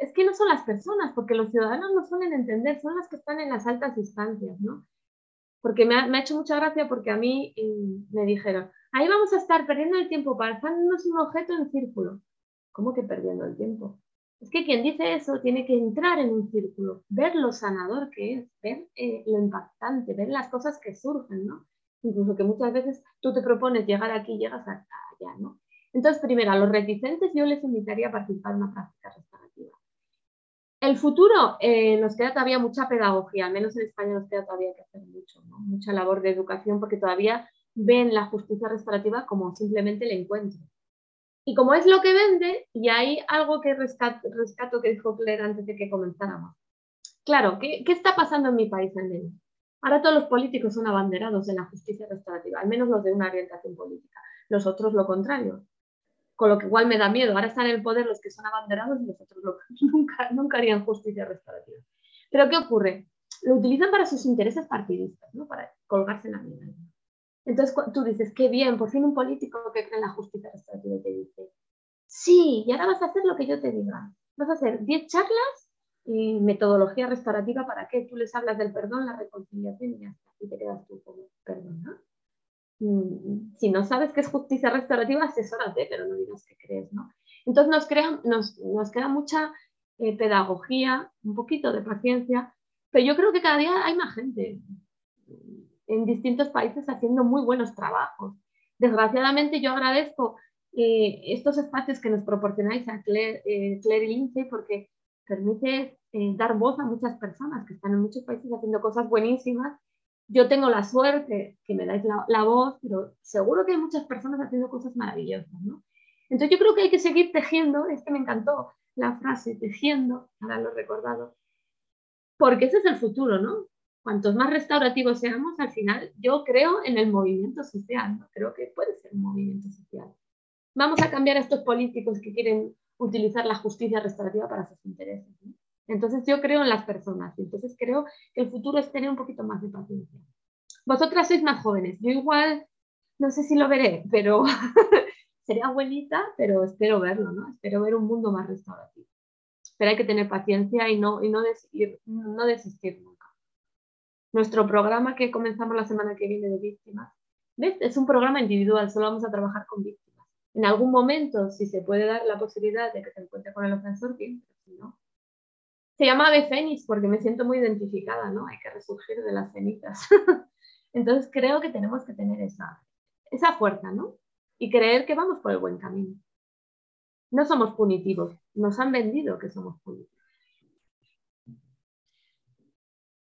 Es que no son las personas, porque los ciudadanos no suelen entender, son las que están en las altas instancias, ¿no? Porque me ha, hecho mucha gracia porque a mí mm, me dijeron, ahí vamos a estar perdiendo el tiempo pasándonos un objeto en círculo. ¿Cómo que perdiendo el tiempo? Es que quien dice eso tiene que entrar en un círculo, ver lo sanador que es, ver eh, lo impactante, ver las cosas que surgen, ¿no? Incluso que muchas veces tú te propones llegar aquí y llegas hasta allá, ¿no? Entonces, primero, a los reticentes yo les invitaría a participar en una práctica restaurativa. El futuro eh, nos queda todavía mucha pedagogía, al menos en España nos queda todavía que hacer mucho, mucha labor de educación, porque todavía ven la justicia restaurativa como simplemente el encuentro. Y como es lo que vende, y hay algo que rescato, que dijo Claire antes de que comenzáramos. Claro, ¿qué, ¿qué, está pasando en mi país menos? Ahora todos los políticos son abanderados en la justicia restaurativa, al menos los de una orientación política. los otros lo contrario. Con lo que igual me da miedo. Ahora están en el poder los que son abanderados y los otros nunca, nunca harían justicia restaurativa. Pero ¿qué ocurre? Lo utilizan para sus intereses partidistas, ¿no? para colgarse en la vida. Entonces tú dices, qué bien, por fin un político que cree en la justicia restaurativa y te dice, sí, y ahora vas a hacer lo que yo te diga. Vas a hacer 10 charlas y metodología restaurativa para que tú les hablas del perdón, la reconciliación y ya está, y te quedas tú como perdón. Mm, si no sabes qué es justicia restaurativa, asesórate, pero no digas que crees, ¿no? Entonces nos, crea, nos, nos queda mucha eh, pedagogía, un poquito de paciencia, pero yo creo que cada día hay más gente en distintos países haciendo muy buenos trabajos. Desgraciadamente yo agradezco eh, estos espacios que nos proporcionáis a Claire, eh, y Lindsay porque permite eh, dar voz a muchas personas que están en muchos países haciendo cosas buenísimas. Yo tengo la suerte que me dais la, voz, pero seguro que hay muchas personas haciendo cosas maravillosas. ¿no? Entonces yo creo que hay que seguir tejiendo, es que me encantó la frase tejiendo, ahora lo he recordado, porque ese es el futuro, ¿no? cuantos más restaurativos seamos, al final yo creo en el movimiento social, ¿no? creo que puede ser un movimiento social. Vamos a cambiar a estos políticos que quieren utilizar la justicia restaurativa para sus intereses. Entonces yo creo en las personas entonces creo que el futuro es tener un poquito más de paciencia. Vosotras sois más jóvenes, yo igual no sé si lo veré, pero seré abuelita, pero espero verlo, ¿no? Espero ver un mundo más restaurativo. Pero hay que tener paciencia y no, y no, desistir, no desistir nuestro programa que comenzamos la semana que viene de víctimas, ¿ves? Es un programa individual, solo vamos a trabajar con víctimas. En algún momento, si se puede dar la posibilidad de que se encuentre con el ofensor, bien, pero si no. Se llama Ave Fénix porque me siento muy identificada, ¿no? Hay que resurgir de las cenizas. Entonces creo que tenemos que tener esa, esa fuerza, ¿no? Y creer que vamos por el buen camino. No somos punitivos, nos han vendido que somos punitivos.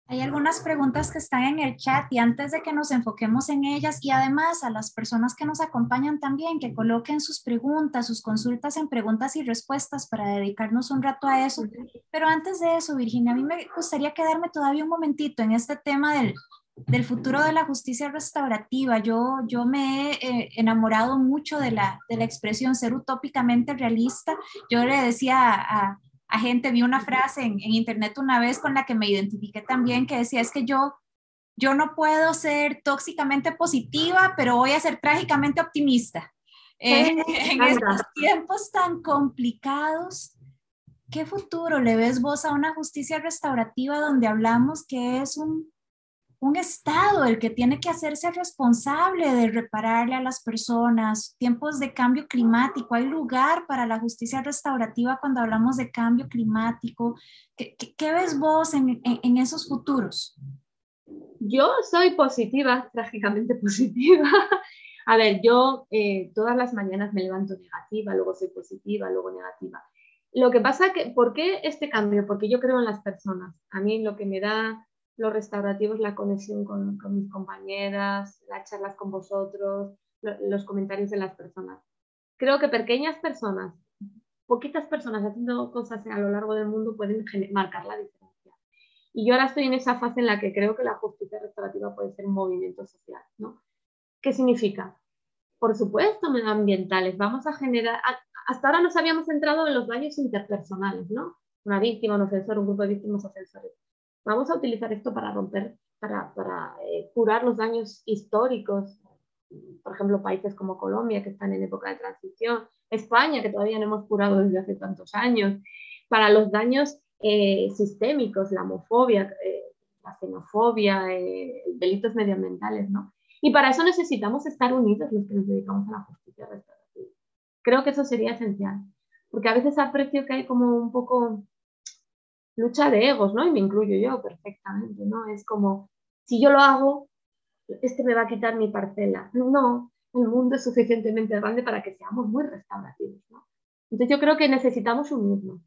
Hay algunas preguntas que están en el chat y antes de que nos enfoquemos en ellas y además a las personas que nos acompañan también, que coloquen sus preguntas, sus consultas en preguntas y respuestas para dedicarnos un rato a eso. Pero antes de eso, Virginia, a mí me gustaría quedarme todavía un momentito en este tema del, del futuro de la justicia restaurativa. Yo, yo me he eh, enamorado mucho de la, de la expresión ser utópicamente realista. Yo le decía a a gente, vi una frase en, internet una vez con la que me identifiqué también, que decía, es que yo, yo no puedo ser tóxicamente positiva, pero voy a ser trágicamente optimista. en estos tiempos tan complicados, ¿qué futuro le ves vos a una justicia restaurativa donde hablamos que es un un Estado el que tiene que hacerse responsable de repararle a las personas. Tiempos de cambio climático, hay lugar para la justicia restaurativa cuando hablamos de cambio climático. ¿Qué, ves vos en, esos futuros? Yo soy positiva, trágicamente positiva. A ver, yo eh, todas las mañanas me levanto negativa, luego soy positiva, luego negativa. Lo que pasa que, ¿por qué este cambio? Porque yo creo en las personas. A mí lo que me da lo restaurativo es la conexión con, mis compañeras, las charlas con vosotros, los comentarios de las personas. Creo que pequeñas personas, poquitas personas haciendo cosas a lo largo del mundo pueden marcar la diferencia. Y yo ahora estoy en esa fase en la que creo que la justicia restaurativa puede ser un movimiento social. ¿no? ¿Qué significa? Por supuesto, medioambientales. Vamos a generar, hasta ahora nos habíamos centrado en los daños interpersonales, ¿no? Una víctima, un ofensor, un grupo de víctimas ofensores Vamos a utilizar esto para romper, para, para eh, curar los daños históricos, por ejemplo, países como Colombia, que están en época de transición, España, que todavía no hemos curado desde hace tantos años, para los daños eh, sistémicos, la homofobia, eh, la xenofobia, delitos medioambientales, ¿no? Y para eso necesitamos estar unidos los que nos dedicamos a la justicia restaurativa. Creo que eso sería esencial, porque a veces aprecio que hay como un poco lucha de egos, ¿no? Y me incluyo yo perfectamente, ¿no? Es como, si yo lo hago, este me va a quitar mi parcela. No, el mundo es suficientemente grande para que seamos muy restaurativos, ¿no? Entonces yo creo que necesitamos unirnos.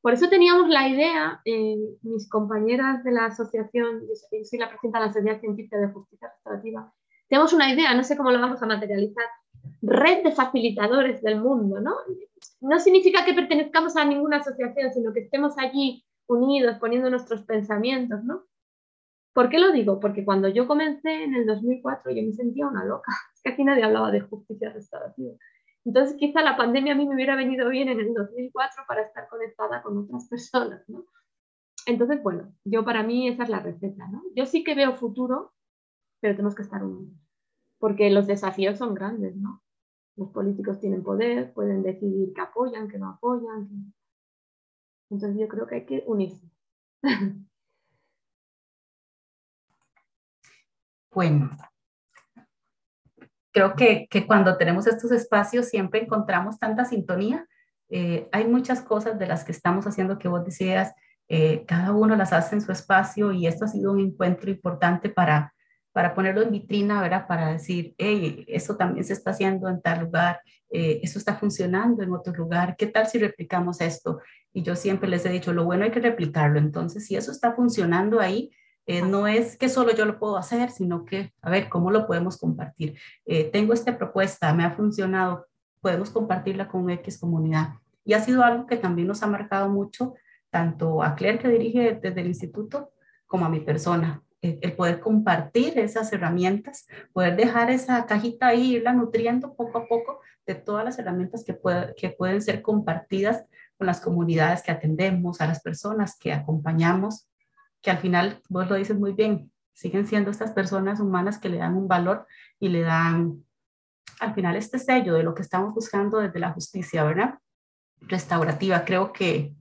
Por eso teníamos la idea, eh, mis compañeras de la asociación, yo soy la presidenta de la Sociedad Científica de Justicia Restaurativa, tenemos una idea, no sé cómo lo vamos a materializar, red de facilitadores del mundo, ¿no? No significa que pertenezcamos a ninguna asociación, sino que estemos allí unidos, poniendo nuestros pensamientos, ¿no? ¿Por qué lo digo? Porque cuando yo comencé en el 2004 yo me sentía una loca. Es que aquí nadie hablaba de justicia restaurativa. Entonces quizá la pandemia a mí me hubiera venido bien en el 2004 para estar conectada con otras personas, ¿no? Entonces, bueno, yo para mí esa es la receta, ¿no? Yo sí que veo futuro, pero tenemos que estar unidos, porque los desafíos son grandes, ¿no? Los políticos tienen poder, pueden decidir que apoyan, que no apoyan. Entonces yo creo que hay que unirse. Bueno, creo que, cuando tenemos estos espacios siempre encontramos tanta sintonía. Eh, hay muchas cosas de las que estamos haciendo que vos decías, eh, cada uno las hace en su espacio y esto ha sido un encuentro importante para, para ponerlo en vitrina, ¿verdad? Para decir, hey, eso también se está haciendo en tal lugar, eh, eso está funcionando en otro lugar, ¿qué tal si replicamos esto? Y yo siempre les he dicho, lo bueno hay que replicarlo, entonces si eso está funcionando ahí, eh, no es que solo yo lo puedo hacer, sino que, a ver, ¿cómo lo podemos compartir? Eh, tengo esta propuesta, me ha funcionado, podemos compartirla con X comunidad. Y ha sido algo que también nos ha marcado mucho, tanto a Claire que dirige desde el instituto, como a mi persona. El, poder compartir esas herramientas, poder dejar esa cajita ahí, irla nutriendo poco a poco de todas las herramientas que, que pueden ser compartidas con las comunidades que atendemos, a las personas que acompañamos que al final, vos lo dices muy bien, siguen siendo estas personas humanas que le dan un valor y le dan al final este sello de lo que estamos buscando desde la justicia, ¿verdad? Restaurativa. Creo que,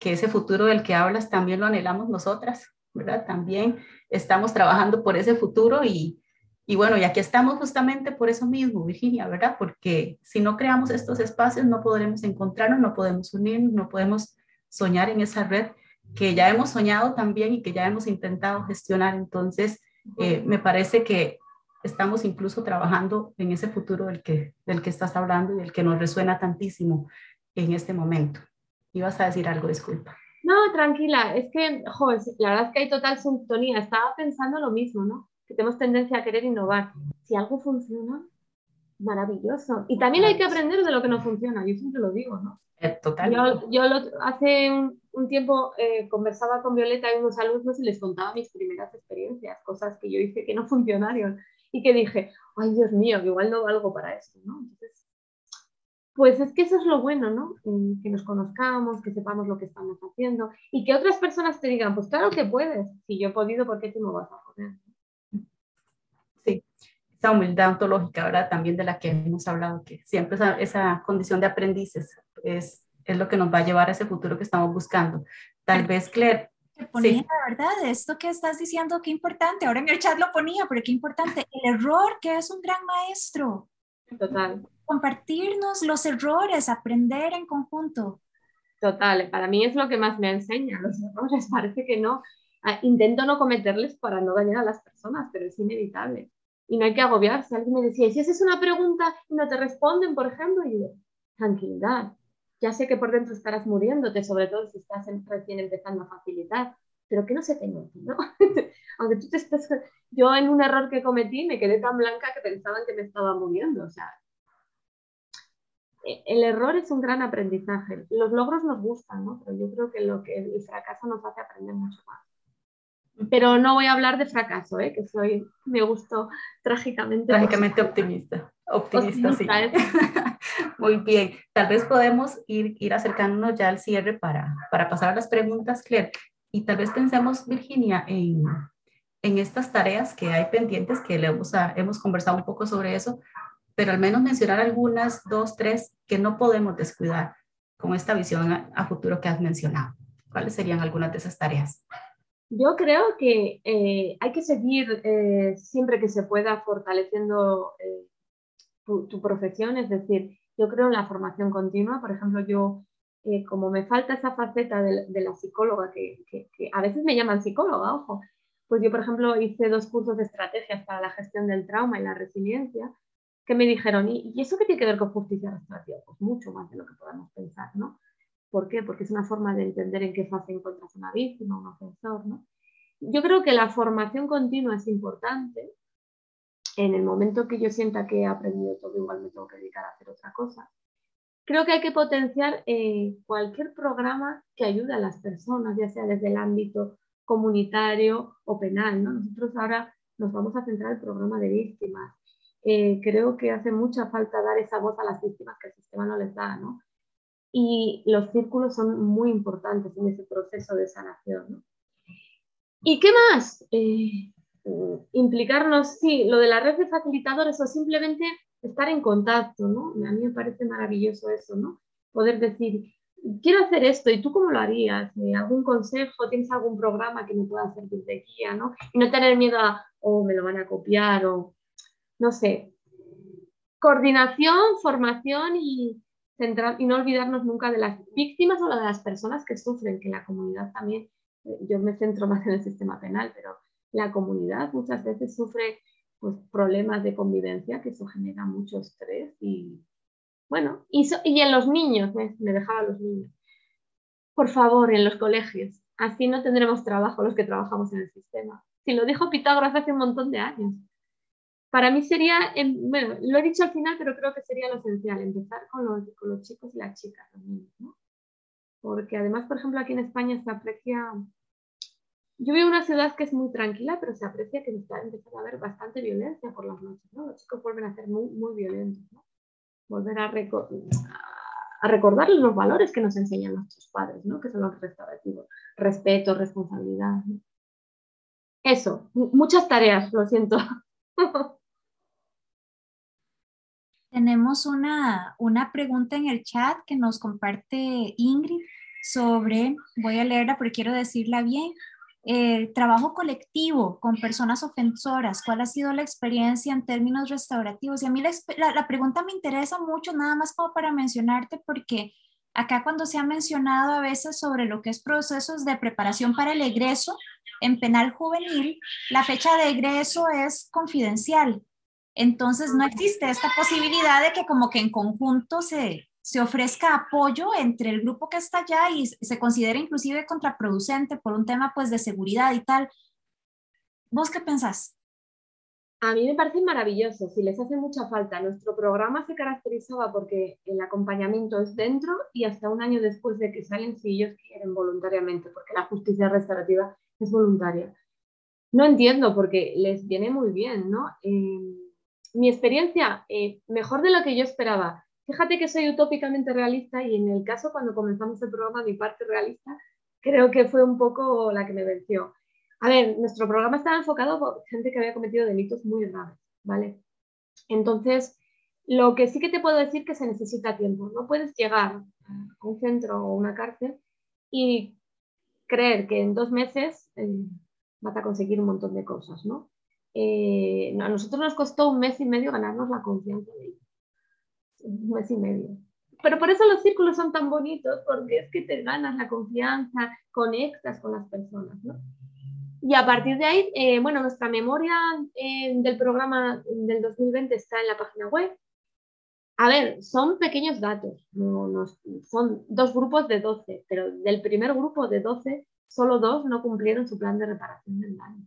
que ese futuro del que hablas también lo anhelamos nosotras, ¿verdad? También estamos trabajando por ese futuro y, y bueno, y aquí estamos justamente por eso mismo, Virginia, ¿verdad? Porque si no creamos estos espacios no podremos encontrarnos, no podemos unirnos, no podemos soñar en esa red que ya hemos soñado también y que ya hemos intentado gestionar. Entonces, eh, me parece que estamos incluso trabajando en ese futuro del que, del que estás hablando y del que nos resuena tantísimo en este momento. Ibas a decir algo, disculpa. No, tranquila, es que, joder, la verdad es que hay total sintonía. Estaba pensando lo mismo, ¿no? Que tenemos tendencia a querer innovar. Si algo funciona, maravilloso. Y también hay que aprender de lo que no funciona, yo siempre lo digo, ¿no? Eh, total. Yo, hace un, un tiempo eh, conversaba con Violeta y unos alumnos y les contaba mis primeras experiencias, cosas que yo hice que no funcionaron y que dije, ay Dios mío, que igual no valgo para esto, ¿no? Entonces, pues es que eso es lo bueno, ¿no? Que nos conozcamos, que sepamos lo que estamos haciendo y que otras personas te digan, pues claro que puedes, si yo he podido, ¿por qué tú no vas a poder? Sí, esa humildad ontológica, ¿verdad? También de la que hemos hablado, que siempre esa, esa condición de aprendices es es lo que nos va a llevar a ese futuro que estamos buscando. Tal vez, Claire. ponía, sí. ¿verdad? Esto que estás diciendo, qué importante. Ahora en el chat lo ponía, pero qué importante. El error, que es un gran maestro. Total. Compartirnos los errores, aprender en conjunto. Total, para mí es lo que más me enseña, los errores. Parece que no. Ah, intento no cometerles para no dañar a las personas, pero es inevitable. Y no hay que agobiarse. Alguien me decía, ¿y si haces una pregunta y no te responden, por ejemplo? Y yo, tranquilidad, ya sé que por dentro estarás muriéndote, sobre todo si estás recién empezando a facilitar, pero que no se te note, ¿no? Aunque tú te estés... Yo en un error que cometí me quedé tan blanca que pensaban que me estaba muriendo, o sea... E, el error es un gran aprendizaje. Los logros nos gustan, ¿no? Pero yo creo que, lo que el fracaso nos hace aprender mucho más. Pero no voy a hablar de fracaso, ¿eh? que soy, me gustó trágicamente. Trágicamente optimista. Optimista, sí. Muy bien. Tal vez podemos ir, ir acercándonos ya al cierre para, para pasar a las preguntas, Claire. Y tal vez pensemos, Virginia, en, en estas tareas que hay pendientes, que le hemos, hemos conversado un poco sobre eso, pero al menos mencionar algunas, dos, tres, que no podemos descuidar con esta visión a, futuro que has mencionado. ¿Cuáles serían algunas de esas tareas? Yo creo que eh, hay que seguir eh, siempre que se pueda fortaleciendo eh, tu, profesión, es decir, yo creo en la formación continua, por ejemplo, yo eh, como me falta esa faceta de, la psicóloga, que, a veces me llaman psicóloga, ojo, pues yo, por ejemplo, hice dos cursos de estrategias para la gestión del trauma y la resiliencia, que me dijeron, ¿y, eso qué tiene que ver con justicia restaurativa? Pues mucho más de lo que podamos pensar, ¿no? ¿Por qué? Porque es una forma de entender en qué fase encuentras una víctima, un ofensor, ¿no? Yo creo que la formación continua es importante, en el momento que yo sienta que he aprendido todo, igual me tengo que dedicar a hacer otra cosa. Creo que hay que potenciar eh, cualquier programa que ayude a las personas, ya sea desde el ámbito comunitario o penal. ¿no? Nosotros ahora nos vamos a centrar en el programa de víctimas. Eh, creo que hace mucha falta dar esa voz a las víctimas que el sistema no les da. ¿no? Y los círculos son muy importantes en ese proceso de sanación. ¿no? ¿Y qué más? Eh, implicarnos, sí, lo de la red de facilitadores o simplemente estar en contacto, ¿no? A mí me parece maravilloso eso, ¿no? Poder decir, quiero hacer esto, ¿y tú cómo lo harías? Eh, ¿Algún consejo? ¿Tienes algún programa que me pueda servir de guía, ¿no? Y no tener miedo a, oh, me lo van a copiar, o no sé. Coordinación, formación y, centrar, y no olvidarnos nunca de las víctimas o de las personas que sufren, que la comunidad también, eh, yo me centro más en el sistema penal, pero la comunidad muchas veces sufre pues, problemas de convivencia, que eso genera mucho estrés y bueno, y, en los niños, me, dejaba los niños. Por favor, en los colegios, así no tendremos trabajo los que trabajamos en el sistema. Si lo dijo Pitágoras hace un montón de años. Para mí sería, bueno, lo he dicho al final, pero creo que sería lo esencial, empezar con los, con los chicos y las chicas, ¿no? Porque además, por ejemplo, aquí en España se aprecia yo vivo una ciudad que es muy tranquila, pero se aprecia que está empezando a haber bastante violencia por las noches, ¿no? Los chicos vuelven a ser muy, muy violentos, ¿no? Volver a, a recordarles los valores que nos enseñan nuestros padres, ¿no? Que son los restaurativos. Respeto, responsabilidad. Eso, muchas tareas, lo siento. Tenemos una, una pregunta en el chat que nos comparte Ingrid sobre, voy a leerla porque quiero decirla bien, el trabajo colectivo con personas ofensoras, ¿cuál ha sido la experiencia en términos restaurativos? Y a mí la, pregunta me interesa mucho, nada más como para mencionarte, porque acá cuando se ha mencionado a veces sobre lo que es procesos de preparación para el egreso en penal juvenil, la fecha de egreso es confidencial. Entonces no existe esta posibilidad de que como que en conjunto se, se ofrezca apoyo entre el grupo que está allá y se considere inclusive contraproducente por un tema pues de seguridad y tal. ¿Vos qué pensás? A mí me parece maravilloso, si les hace mucha falta. Nuestro programa se caracterizaba porque el acompañamiento es dentro y hasta un año después de que salen si ellos quieren voluntariamente, porque la justicia restaurativa es voluntaria. No entiendo porque les viene muy bien, ¿no? Eh, mi experiencia, eh, mejor de lo que yo esperaba. Fíjate que soy utópicamente realista y en el caso cuando comenzamos el programa, mi parte realista, creo que fue un poco la que me venció. A ver, nuestro programa estaba enfocado por gente que había cometido delitos muy graves, ¿vale? Entonces, lo que sí que te puedo decir que se necesita tiempo. No puedes llegar a un centro o una cárcel y creer que en dos meses eh, vas a conseguir un montón de cosas, ¿no? Eh, a nosotros nos costó un mes y medio ganarnos la confianza de ellos un mes y medio. Pero por eso los círculos son tan bonitos, porque es que te ganas la confianza, conectas con las personas, ¿no? Y a partir de ahí, eh, bueno, nuestra memoria eh, del programa del 2020 está en la página web. A ver, son pequeños datos, son dos grupos de 12, pero del primer grupo de 12, solo dos no cumplieron su plan de reparación del daño.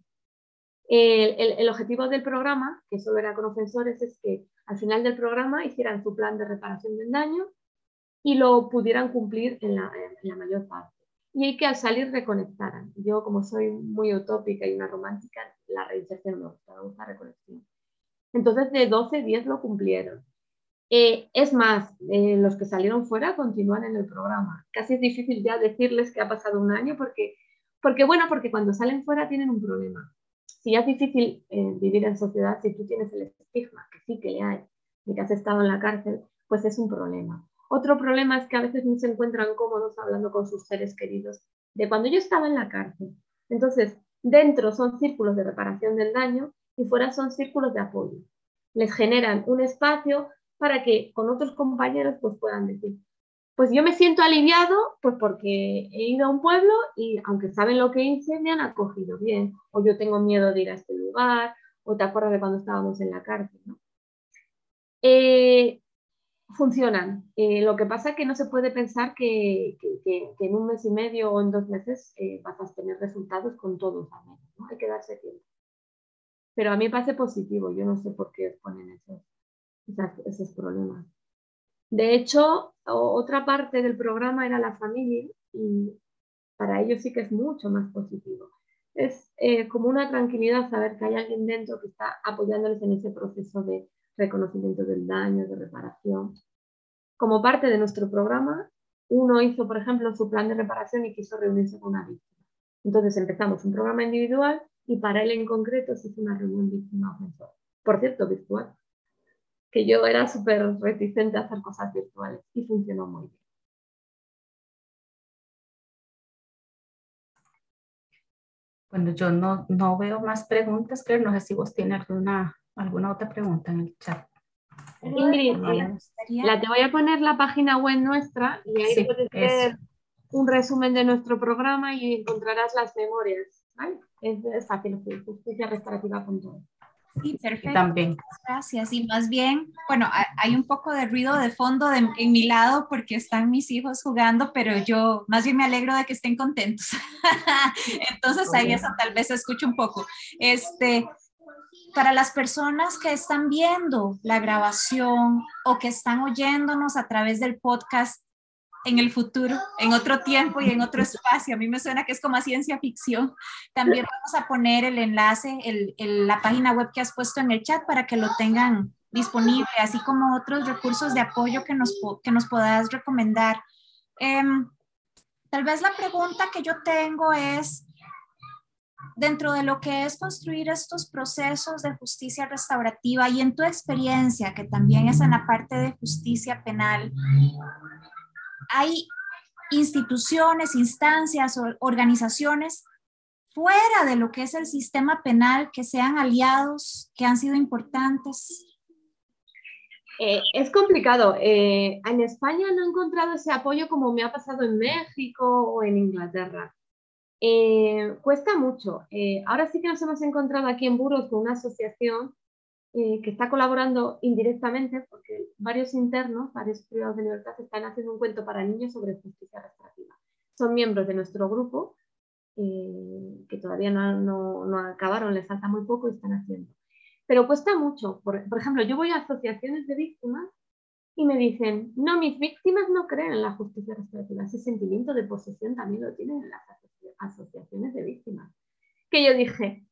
El, objetivo del programa, que solo era con ofensores, es que al final del programa hicieran su plan de reparación del daño y lo pudieran cumplir en la, mayor parte. Y hay que al salir reconectaran. Yo, como soy muy utópica y una romántica, la reinserción me gusta, me gusta reconexión. Entonces, de 12, 10 lo cumplieron. Eh, es más, eh, los que salieron fuera continúan en el programa. Casi es difícil ya decirles que ha pasado un año porque, porque bueno, porque cuando salen fuera tienen un problema si es difícil eh, vivir en sociedad, si tú tienes el estigma, que sí que le hay, de que has estado en la cárcel, pues es un problema. Otro problema es que a veces no se encuentran cómodos hablando con sus seres queridos de cuando yo estaba en la cárcel. Entonces, dentro son círculos de reparación del daño y fuera son círculos de apoyo. Les generan un espacio para que con otros compañeros pues puedan decir, pues yo me siento aliviado, pues porque he ido a un pueblo y aunque saben lo que hice, me han acogido bien. O yo tengo miedo de ir a este lugar, o te acuerdas de cuando estábamos en la cárcel. Eh, funcionan. Eh, lo que pasa es que no se puede pensar que, en un mes y medio o en dos meses eh, vas a tener resultados con todos. Hay que darse tiempo. Pero a mí me parece positivo, yo no sé por qué ponen esos problemas. De hecho, otra parte del programa era la familia y para ellos sí que es mucho más positivo. es eh, como una tranquilidad saber que hay alguien dentro que está apoyándoles en ese proceso de reconocimiento del daño, de reparación. Como parte de nuestro programa, uno hizo, por ejemplo, su plan de reparación y quiso reunirse con una víctima. Entonces empezamos un programa individual y para él en concreto se hizo una reunión víctima-ofensor. Por cierto, virtual. Que yo era súper reticente a hacer cosas virtuales y funcionó muy bien. Bueno, yo no, no veo más preguntas, pero no sé si vos tienes alguna, alguna otra pregunta en el chat. Ingrid, la te voy a poner la página web nuestra y ahí puedes ver un resumen de nuestro programa y encontrarás las memorias. ¿vale? Es, es fácil, justiciarestaurativa.es. Sí, perfecto. También. Gracias. Y más bien, bueno, hay un poco de ruido de fondo en mi lado porque están mis hijos jugando, pero yo más bien me alegro de que estén contentos. Entonces ahí eso tal vez se escuche un poco. Este, para las personas que están viendo la grabación o que están oyéndonos a través del podcast en el futuro, en otro tiempo y en otro espacio, a mí me suena que es como a ciencia ficción, también vamos a poner el enlace, el, la página web que has puesto en el chat para que lo tengan disponible, así como otros recursos de apoyo que nos, que nos puedas recomendar. Em, tal vez la pregunta que yo tengo es, dentro de lo que es construir estos procesos de justicia restaurativa y en tu experiencia, que también es en la parte de justicia penal, hay instituciones, instancias, organizaciones fuera de lo que es el sistema penal que sean aliados, que han sido importantes? Eh, es complicado. Eh, en España no he encontrado ese apoyo como me ha pasado en México o en Inglaterra. Eh, cuesta mucho. Eh, ahora sí que nos hemos encontrado aquí en Burgos con una asociación eh, que está colaborando indirectamente porque varios internos, varios privados de libertad están haciendo un cuento para niños sobre justicia restaurativa. Son miembros de nuestro grupo que todavía no, no, acabaron, les falta muy poco y están haciendo. Pero cuesta mucho. Por, ejemplo, yo voy a asociaciones de víctimas y me dicen, no, mis víctimas no creen en la justicia restaurativa. Ese sentimiento de posesión también lo tienen en las asociaciones de víctimas. Que yo dije,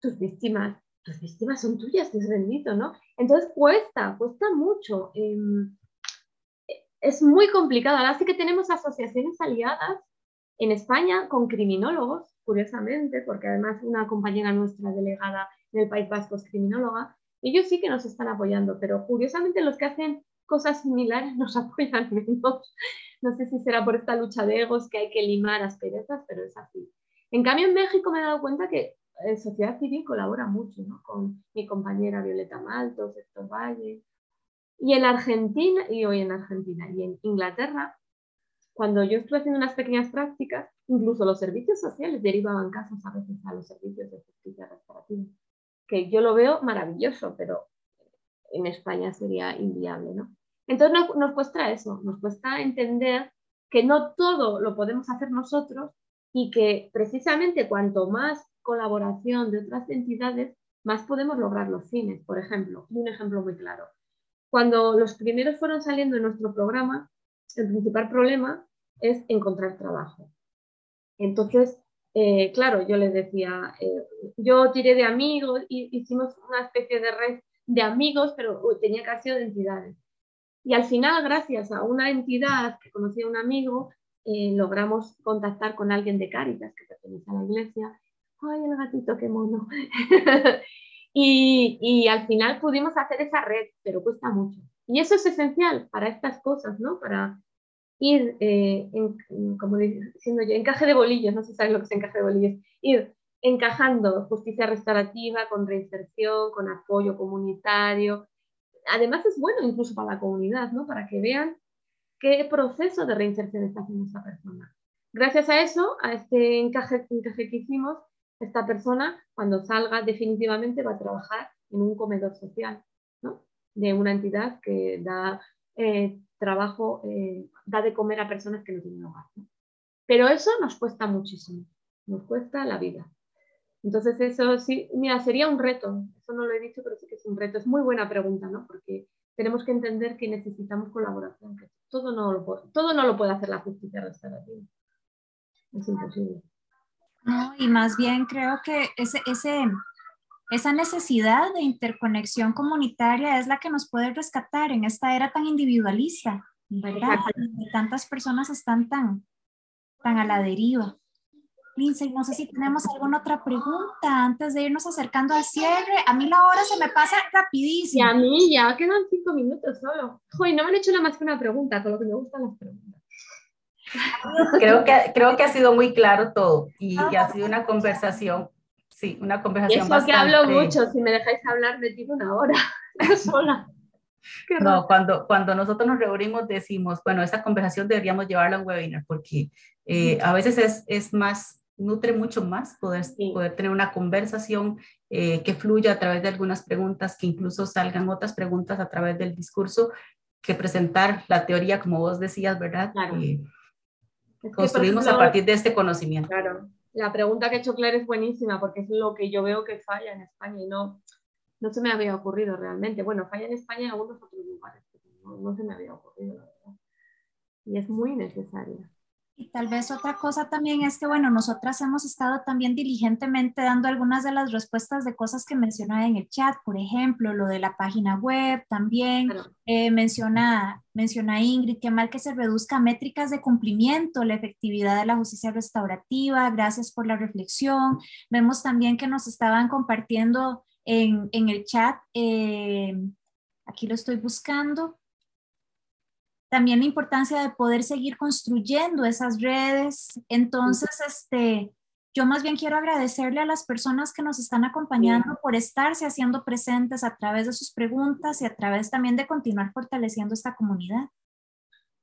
tus víctimas, tus víctimas son tuyas, es bendito, ¿no? Entonces cuesta, cuesta mucho. Em, es muy complicado. Ahora sí que tenemos asociaciones aliadas en España con criminólogos, curiosamente, porque además una compañera nuestra delegada en el País Vasco es criminóloga. Ellos sí que nos están apoyando, pero curiosamente los que hacen cosas similares nos apoyan menos. No sé si será por esta lucha de egos que hay que limar asperezas, pero es así. En cambio, en México me he dado cuenta que eh, sociedad civil colabora mucho ¿no? con mi compañera Violeta Maltos, Héctor Valle. Y en Argentina, y hoy en Argentina, y en Inglaterra, cuando yo estuve haciendo unas pequeñas prácticas, incluso los servicios sociales derivaban casos a veces a los servicios de justicia restaurativa, que yo lo veo maravilloso, pero en España sería inviable, ¿no? Entonces nos, cuesta eso, nos cuesta entender que no todo lo podemos hacer nosotros y que precisamente cuanto más colaboración de otras entidades, más podemos lograr los fines. Por ejemplo, un ejemplo muy claro. Cuando los primeros fueron saliendo en nuestro programa, el principal problema es encontrar trabajo. Entonces, eh, claro, yo les decía, eh, yo tiré de amigos hicimos una especie de red de amigos, pero tenía casi de entidades. Y al final, gracias a una entidad que conocía a un amigo, eh, logramos contactar con alguien de Cáritas que pertenece a la iglesia. ¡Ay, el gatito, qué mono! y, al final pudimos hacer esa red, pero cuesta mucho. Y eso es esencial para estas cosas, ¿no? Para ir, eh, en, como diciendo yo, encaje de bolillos, no sé si sabes lo que es encaje de bolillos, ir encajando justicia restaurativa con reinserción, con apoyo comunitario. Además es bueno incluso para la comunidad, ¿no? Para que vean qué proceso de reinserción está haciendo esta persona. Gracias a eso, a este encaje, encaje que hicimos, esta persona cuando salga definitivamente va a trabajar en un comedor social, ¿no? De una entidad que da eh, trabajo, eh, da de comer a personas que no tienen hogar. Pero eso nos cuesta muchísimo, nos cuesta la vida. Entonces, eso sí, mira, sería un reto. Eso no lo he dicho, pero sí que es un reto. Es muy buena pregunta, ¿no? Porque tenemos que entender que necesitamos colaboración, que todo no lo, todo no lo puede hacer la justicia restaurativa. Es imposible. No, y más bien creo que ese, ese, esa necesidad de interconexión comunitaria es la que nos puede rescatar en esta era tan individualista, ¿verdad? tantas personas están tan, tan a la deriva. Lindsay, no sé si tenemos alguna otra pregunta antes de irnos acercando al cierre. A mí la hora se me pasa rapidísimo. Y a mí ya quedan cinco minutos solo. Joder, no me han hecho nada más que una pregunta, con lo que me gustan las preguntas. Creo que, creo que ha sido muy claro todo y, ha sido una conversación, sí, una conversación Eso que hablo mucho, si me dejáis hablar me tiro una hora sola. no, cuando, cuando nosotros nos reunimos decimos, bueno, esa conversación deberíamos llevarla a un webinar porque eh, a veces es, es, más, nutre mucho más poder, poder tener una conversación eh, que fluya a través de algunas preguntas, que incluso salgan otras preguntas a través del discurso, que presentar la teoría, como vos decías, ¿verdad? Claro. Eh, construimos a partir de este conocimiento. Claro, la pregunta que ha hecho Claire es buenísima porque es lo que yo veo que falla en España y no, no se me había ocurrido realmente. Bueno, falla en España y en algunos otros lugares, no, no se me había ocurrido, la verdad. Y es muy necesaria. Y tal vez otra cosa también es que, bueno, nosotras hemos estado también diligentemente dando algunas de las respuestas de cosas que mencionaba en el chat, por ejemplo, lo de la página web también. Eh, menciona, menciona Ingrid, que mal que se reduzca métricas de cumplimiento, la efectividad de la justicia restaurativa. Gracias por la reflexión. Vemos también que nos estaban compartiendo en, en el chat. Eh, aquí lo estoy buscando también la importancia de poder seguir construyendo esas redes. Entonces, este, yo más bien quiero agradecerle a las personas que nos están acompañando por estarse haciendo presentes a través de sus preguntas y a través también de continuar fortaleciendo esta comunidad.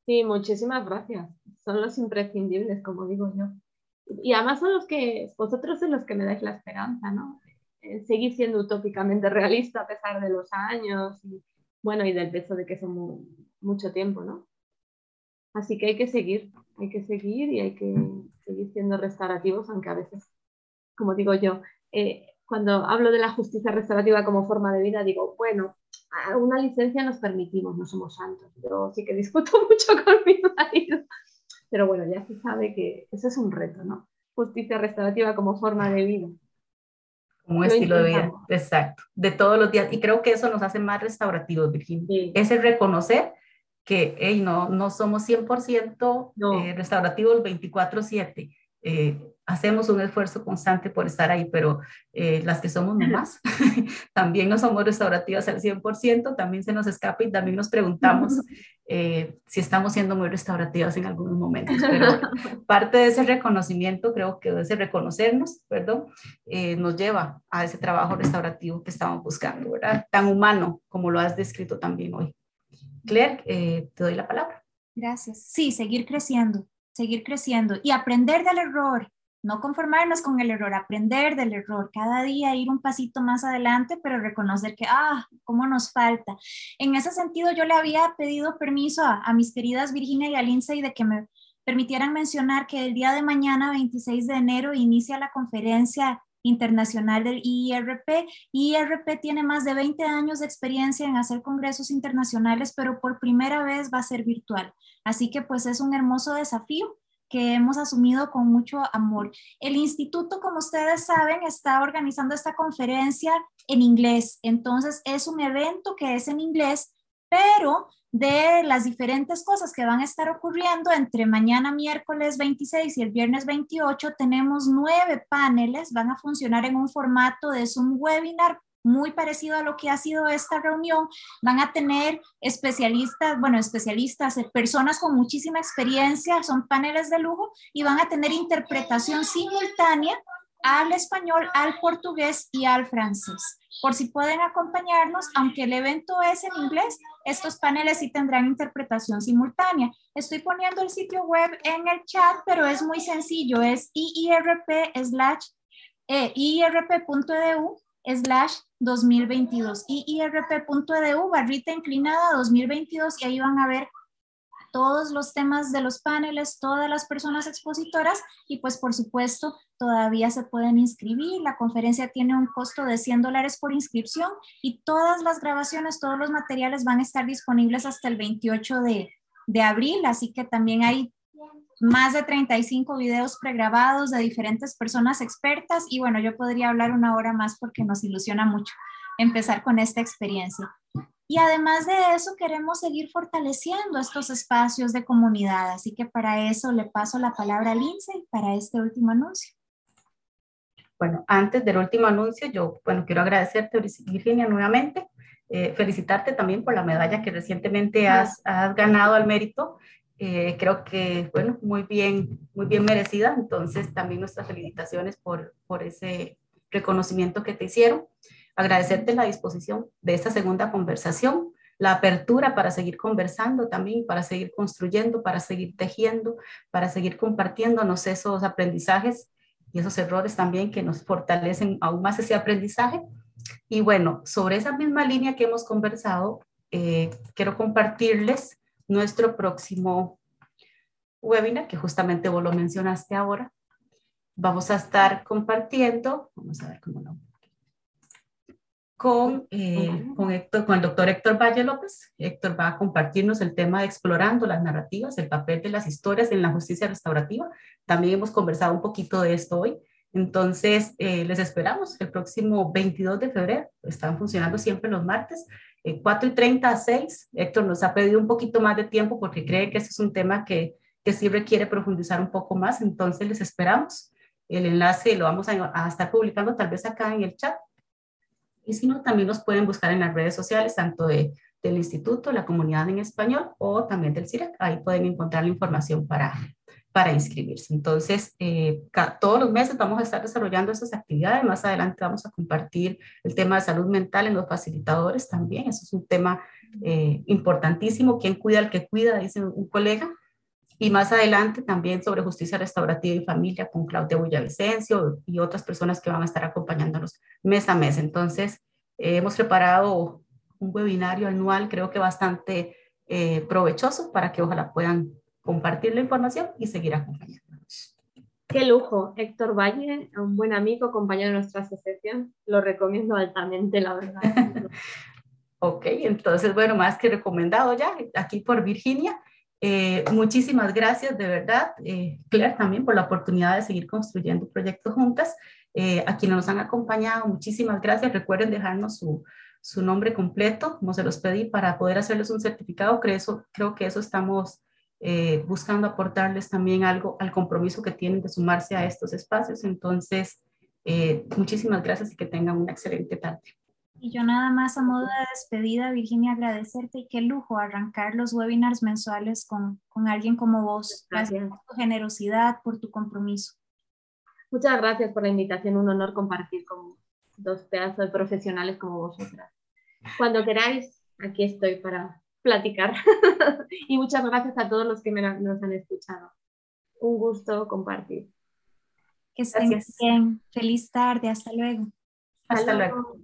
Sí, muchísimas gracias. Son los imprescindibles, como digo yo. Y además son los que, vosotros son los que me dais la esperanza, ¿no? seguir siendo utópicamente realista a pesar de los años y, bueno, y del peso de que somos mucho tiempo, ¿no? Así que hay que seguir, hay que seguir y hay que seguir siendo restaurativos, aunque a veces, como digo yo, eh, cuando hablo de la justicia restaurativa como forma de vida, digo, bueno, una licencia nos permitimos, no somos santos. Yo sí que discuto mucho con mi marido, pero bueno, ya se sabe que eso es un reto, ¿no? Justicia restaurativa como forma de vida. Como estilo de vida, exacto, de todos los días. Y creo que eso nos hace más restaurativos, Virginia. Es el reconocer que hey, no, no somos 100% eh, restaurativos 24/7. Eh, hacemos un esfuerzo constante por estar ahí, pero eh, las que somos mamás también no somos restaurativas al 100%, también se nos escapa y también nos preguntamos si estamos siendo muy restaurativas en algunos momentos. Pero parte de ese reconocimiento, creo que de ese reconocernos, perdón, nos lleva a ese trabajo restaurativo que estamos buscando, ¿verdad? Tan humano como lo has descrito también hoy. Claire, eh, te doy la palabra. Gracias. Sí, seguir creciendo, seguir creciendo y aprender del error, no conformarnos con el error, aprender del error, cada día ir un pasito más adelante, pero reconocer que, ah, cómo nos falta. En ese sentido, yo le había pedido permiso a, a mis queridas Virginia y a Lindsay de que me permitieran mencionar que el día de mañana, 26 de enero, inicia la conferencia internacional del IRP. IRP tiene más de 20 años de experiencia en hacer congresos internacionales, pero por primera vez va a ser virtual. Así que pues es un hermoso desafío que hemos asumido con mucho amor. El instituto, como ustedes saben, está organizando esta conferencia en inglés. Entonces es un evento que es en inglés, pero de las diferentes cosas que van a estar ocurriendo entre mañana miércoles 26 y el viernes 28 tenemos nueve paneles, van a funcionar en un formato de Zoom webinar muy parecido a lo que ha sido esta reunión. Van a tener especialistas, bueno, especialistas, eh, personas con muchísima experiencia, son paneles de lujo y van a tener interpretación simultánea al español, al portugués y al francés. Por si pueden acompañarnos, aunque el evento es en inglés, estos paneles sí tendrán interpretación simultánea. Estoy poniendo el sitio web en el chat, pero es muy sencillo, es iirp slash eh, iirp.edu slash 2022, iirp.edu barrita inclinada 2022 y ahí van a ver todos los temas de los paneles, todas las personas expositoras y pues por supuesto todavía se pueden inscribir. La conferencia tiene un costo de 100 dólares por inscripción y todas las grabaciones, todos los materiales van a estar disponibles hasta el 28 de, de abril, así que también hay más de 35 videos pregrabados de diferentes personas expertas y bueno, yo podría hablar una hora más porque nos ilusiona mucho empezar con esta experiencia. Y además de eso, queremos seguir fortaleciendo estos espacios de comunidad, así que para eso le paso la palabra a Lindsay para este último anuncio. Bueno, antes del último anuncio, yo, bueno, quiero agradecerte, Virginia, nuevamente, eh, felicitarte también por la medalla que recientemente has, has ganado al mérito eh, creo que, bueno, muy bien, muy bien merecida. Entonces, también nuestras felicitaciones por, por ese reconocimiento que te hicieron. Agradecerte la disposición de esta segunda conversación, la apertura para seguir conversando también, para seguir construyendo, para seguir tejiendo, para seguir compartiéndonos esos aprendizajes y esos errores también que nos fortalecen aún más ese aprendizaje. Y bueno, sobre esa misma línea que hemos conversado, eh, quiero compartirles nuestro próximo webinar, que justamente vos lo mencionaste ahora. Vamos a estar compartiendo, vamos a ver cómo lo con, eh, con, Héctor, con el doctor Héctor Valle López. Héctor va a compartirnos el tema de explorando las narrativas, el papel de las historias en la justicia restaurativa. También hemos conversado un poquito de esto hoy. Entonces, eh, les esperamos el próximo 22 de febrero. Están funcionando siempre los martes. 4 y 30 a 6. Héctor nos ha pedido un poquito más de tiempo porque cree que este es un tema que, que sí requiere profundizar un poco más. Entonces les esperamos. El enlace lo vamos a, estar publicando tal vez acá en el chat. Y si no, también nos pueden buscar en las redes sociales, tanto de, del instituto, la comunidad en español o también del CIRAC. Ahí pueden encontrar la información para, para inscribirse. Entonces, eh, todos los meses vamos a estar desarrollando esas actividades. Más adelante vamos a compartir el tema de salud mental en los facilitadores también. Eso es un tema eh, importantísimo. ¿Quién cuida al que cuida? Dice un colega. Y más adelante también sobre justicia restaurativa y familia con Claudia Villavicencio y otras personas que van a estar acompañándonos mes a mes. Entonces, eh, hemos preparado un webinario anual, creo que bastante provechoso para que ojalá puedan compartir la información y seguir acompañándonos. Qué lujo, Héctor Valle, un buen amigo, compañero de nuestra asociación. Lo recomiendo altamente, la verdad. ok, entonces, bueno, más que recomendado ya, aquí por Virginia. Eh, muchísimas gracias, de verdad, eh, Claire, también por la oportunidad de seguir construyendo proyectos juntas. Eh, a quienes nos han acompañado, muchísimas gracias. Recuerden dejarnos su, nombre completo, como se los pedí, para poder hacerles un certificado. Creo, creo que eso estamos eh, buscando aportarles también algo al compromiso que tienen de sumarse a estos espacios. Entonces, muchísimas gracias y que tengan una excelente tarde. Y yo nada más a modo de despedida, Virginia, agradecerte y qué lujo arrancar los webinars mensuales con, con alguien como vos. Gracias por tu generosidad, por tu compromiso. Muchas gracias por la invitación, un honor compartir con dos pedazos de profesionales como vosotras. Cuando queráis, aquí estoy para platicar. y muchas gracias a todos los que nos han escuchado. Un gusto compartir. Que estén bien. Feliz tarde. Hasta luego. Hasta, luego.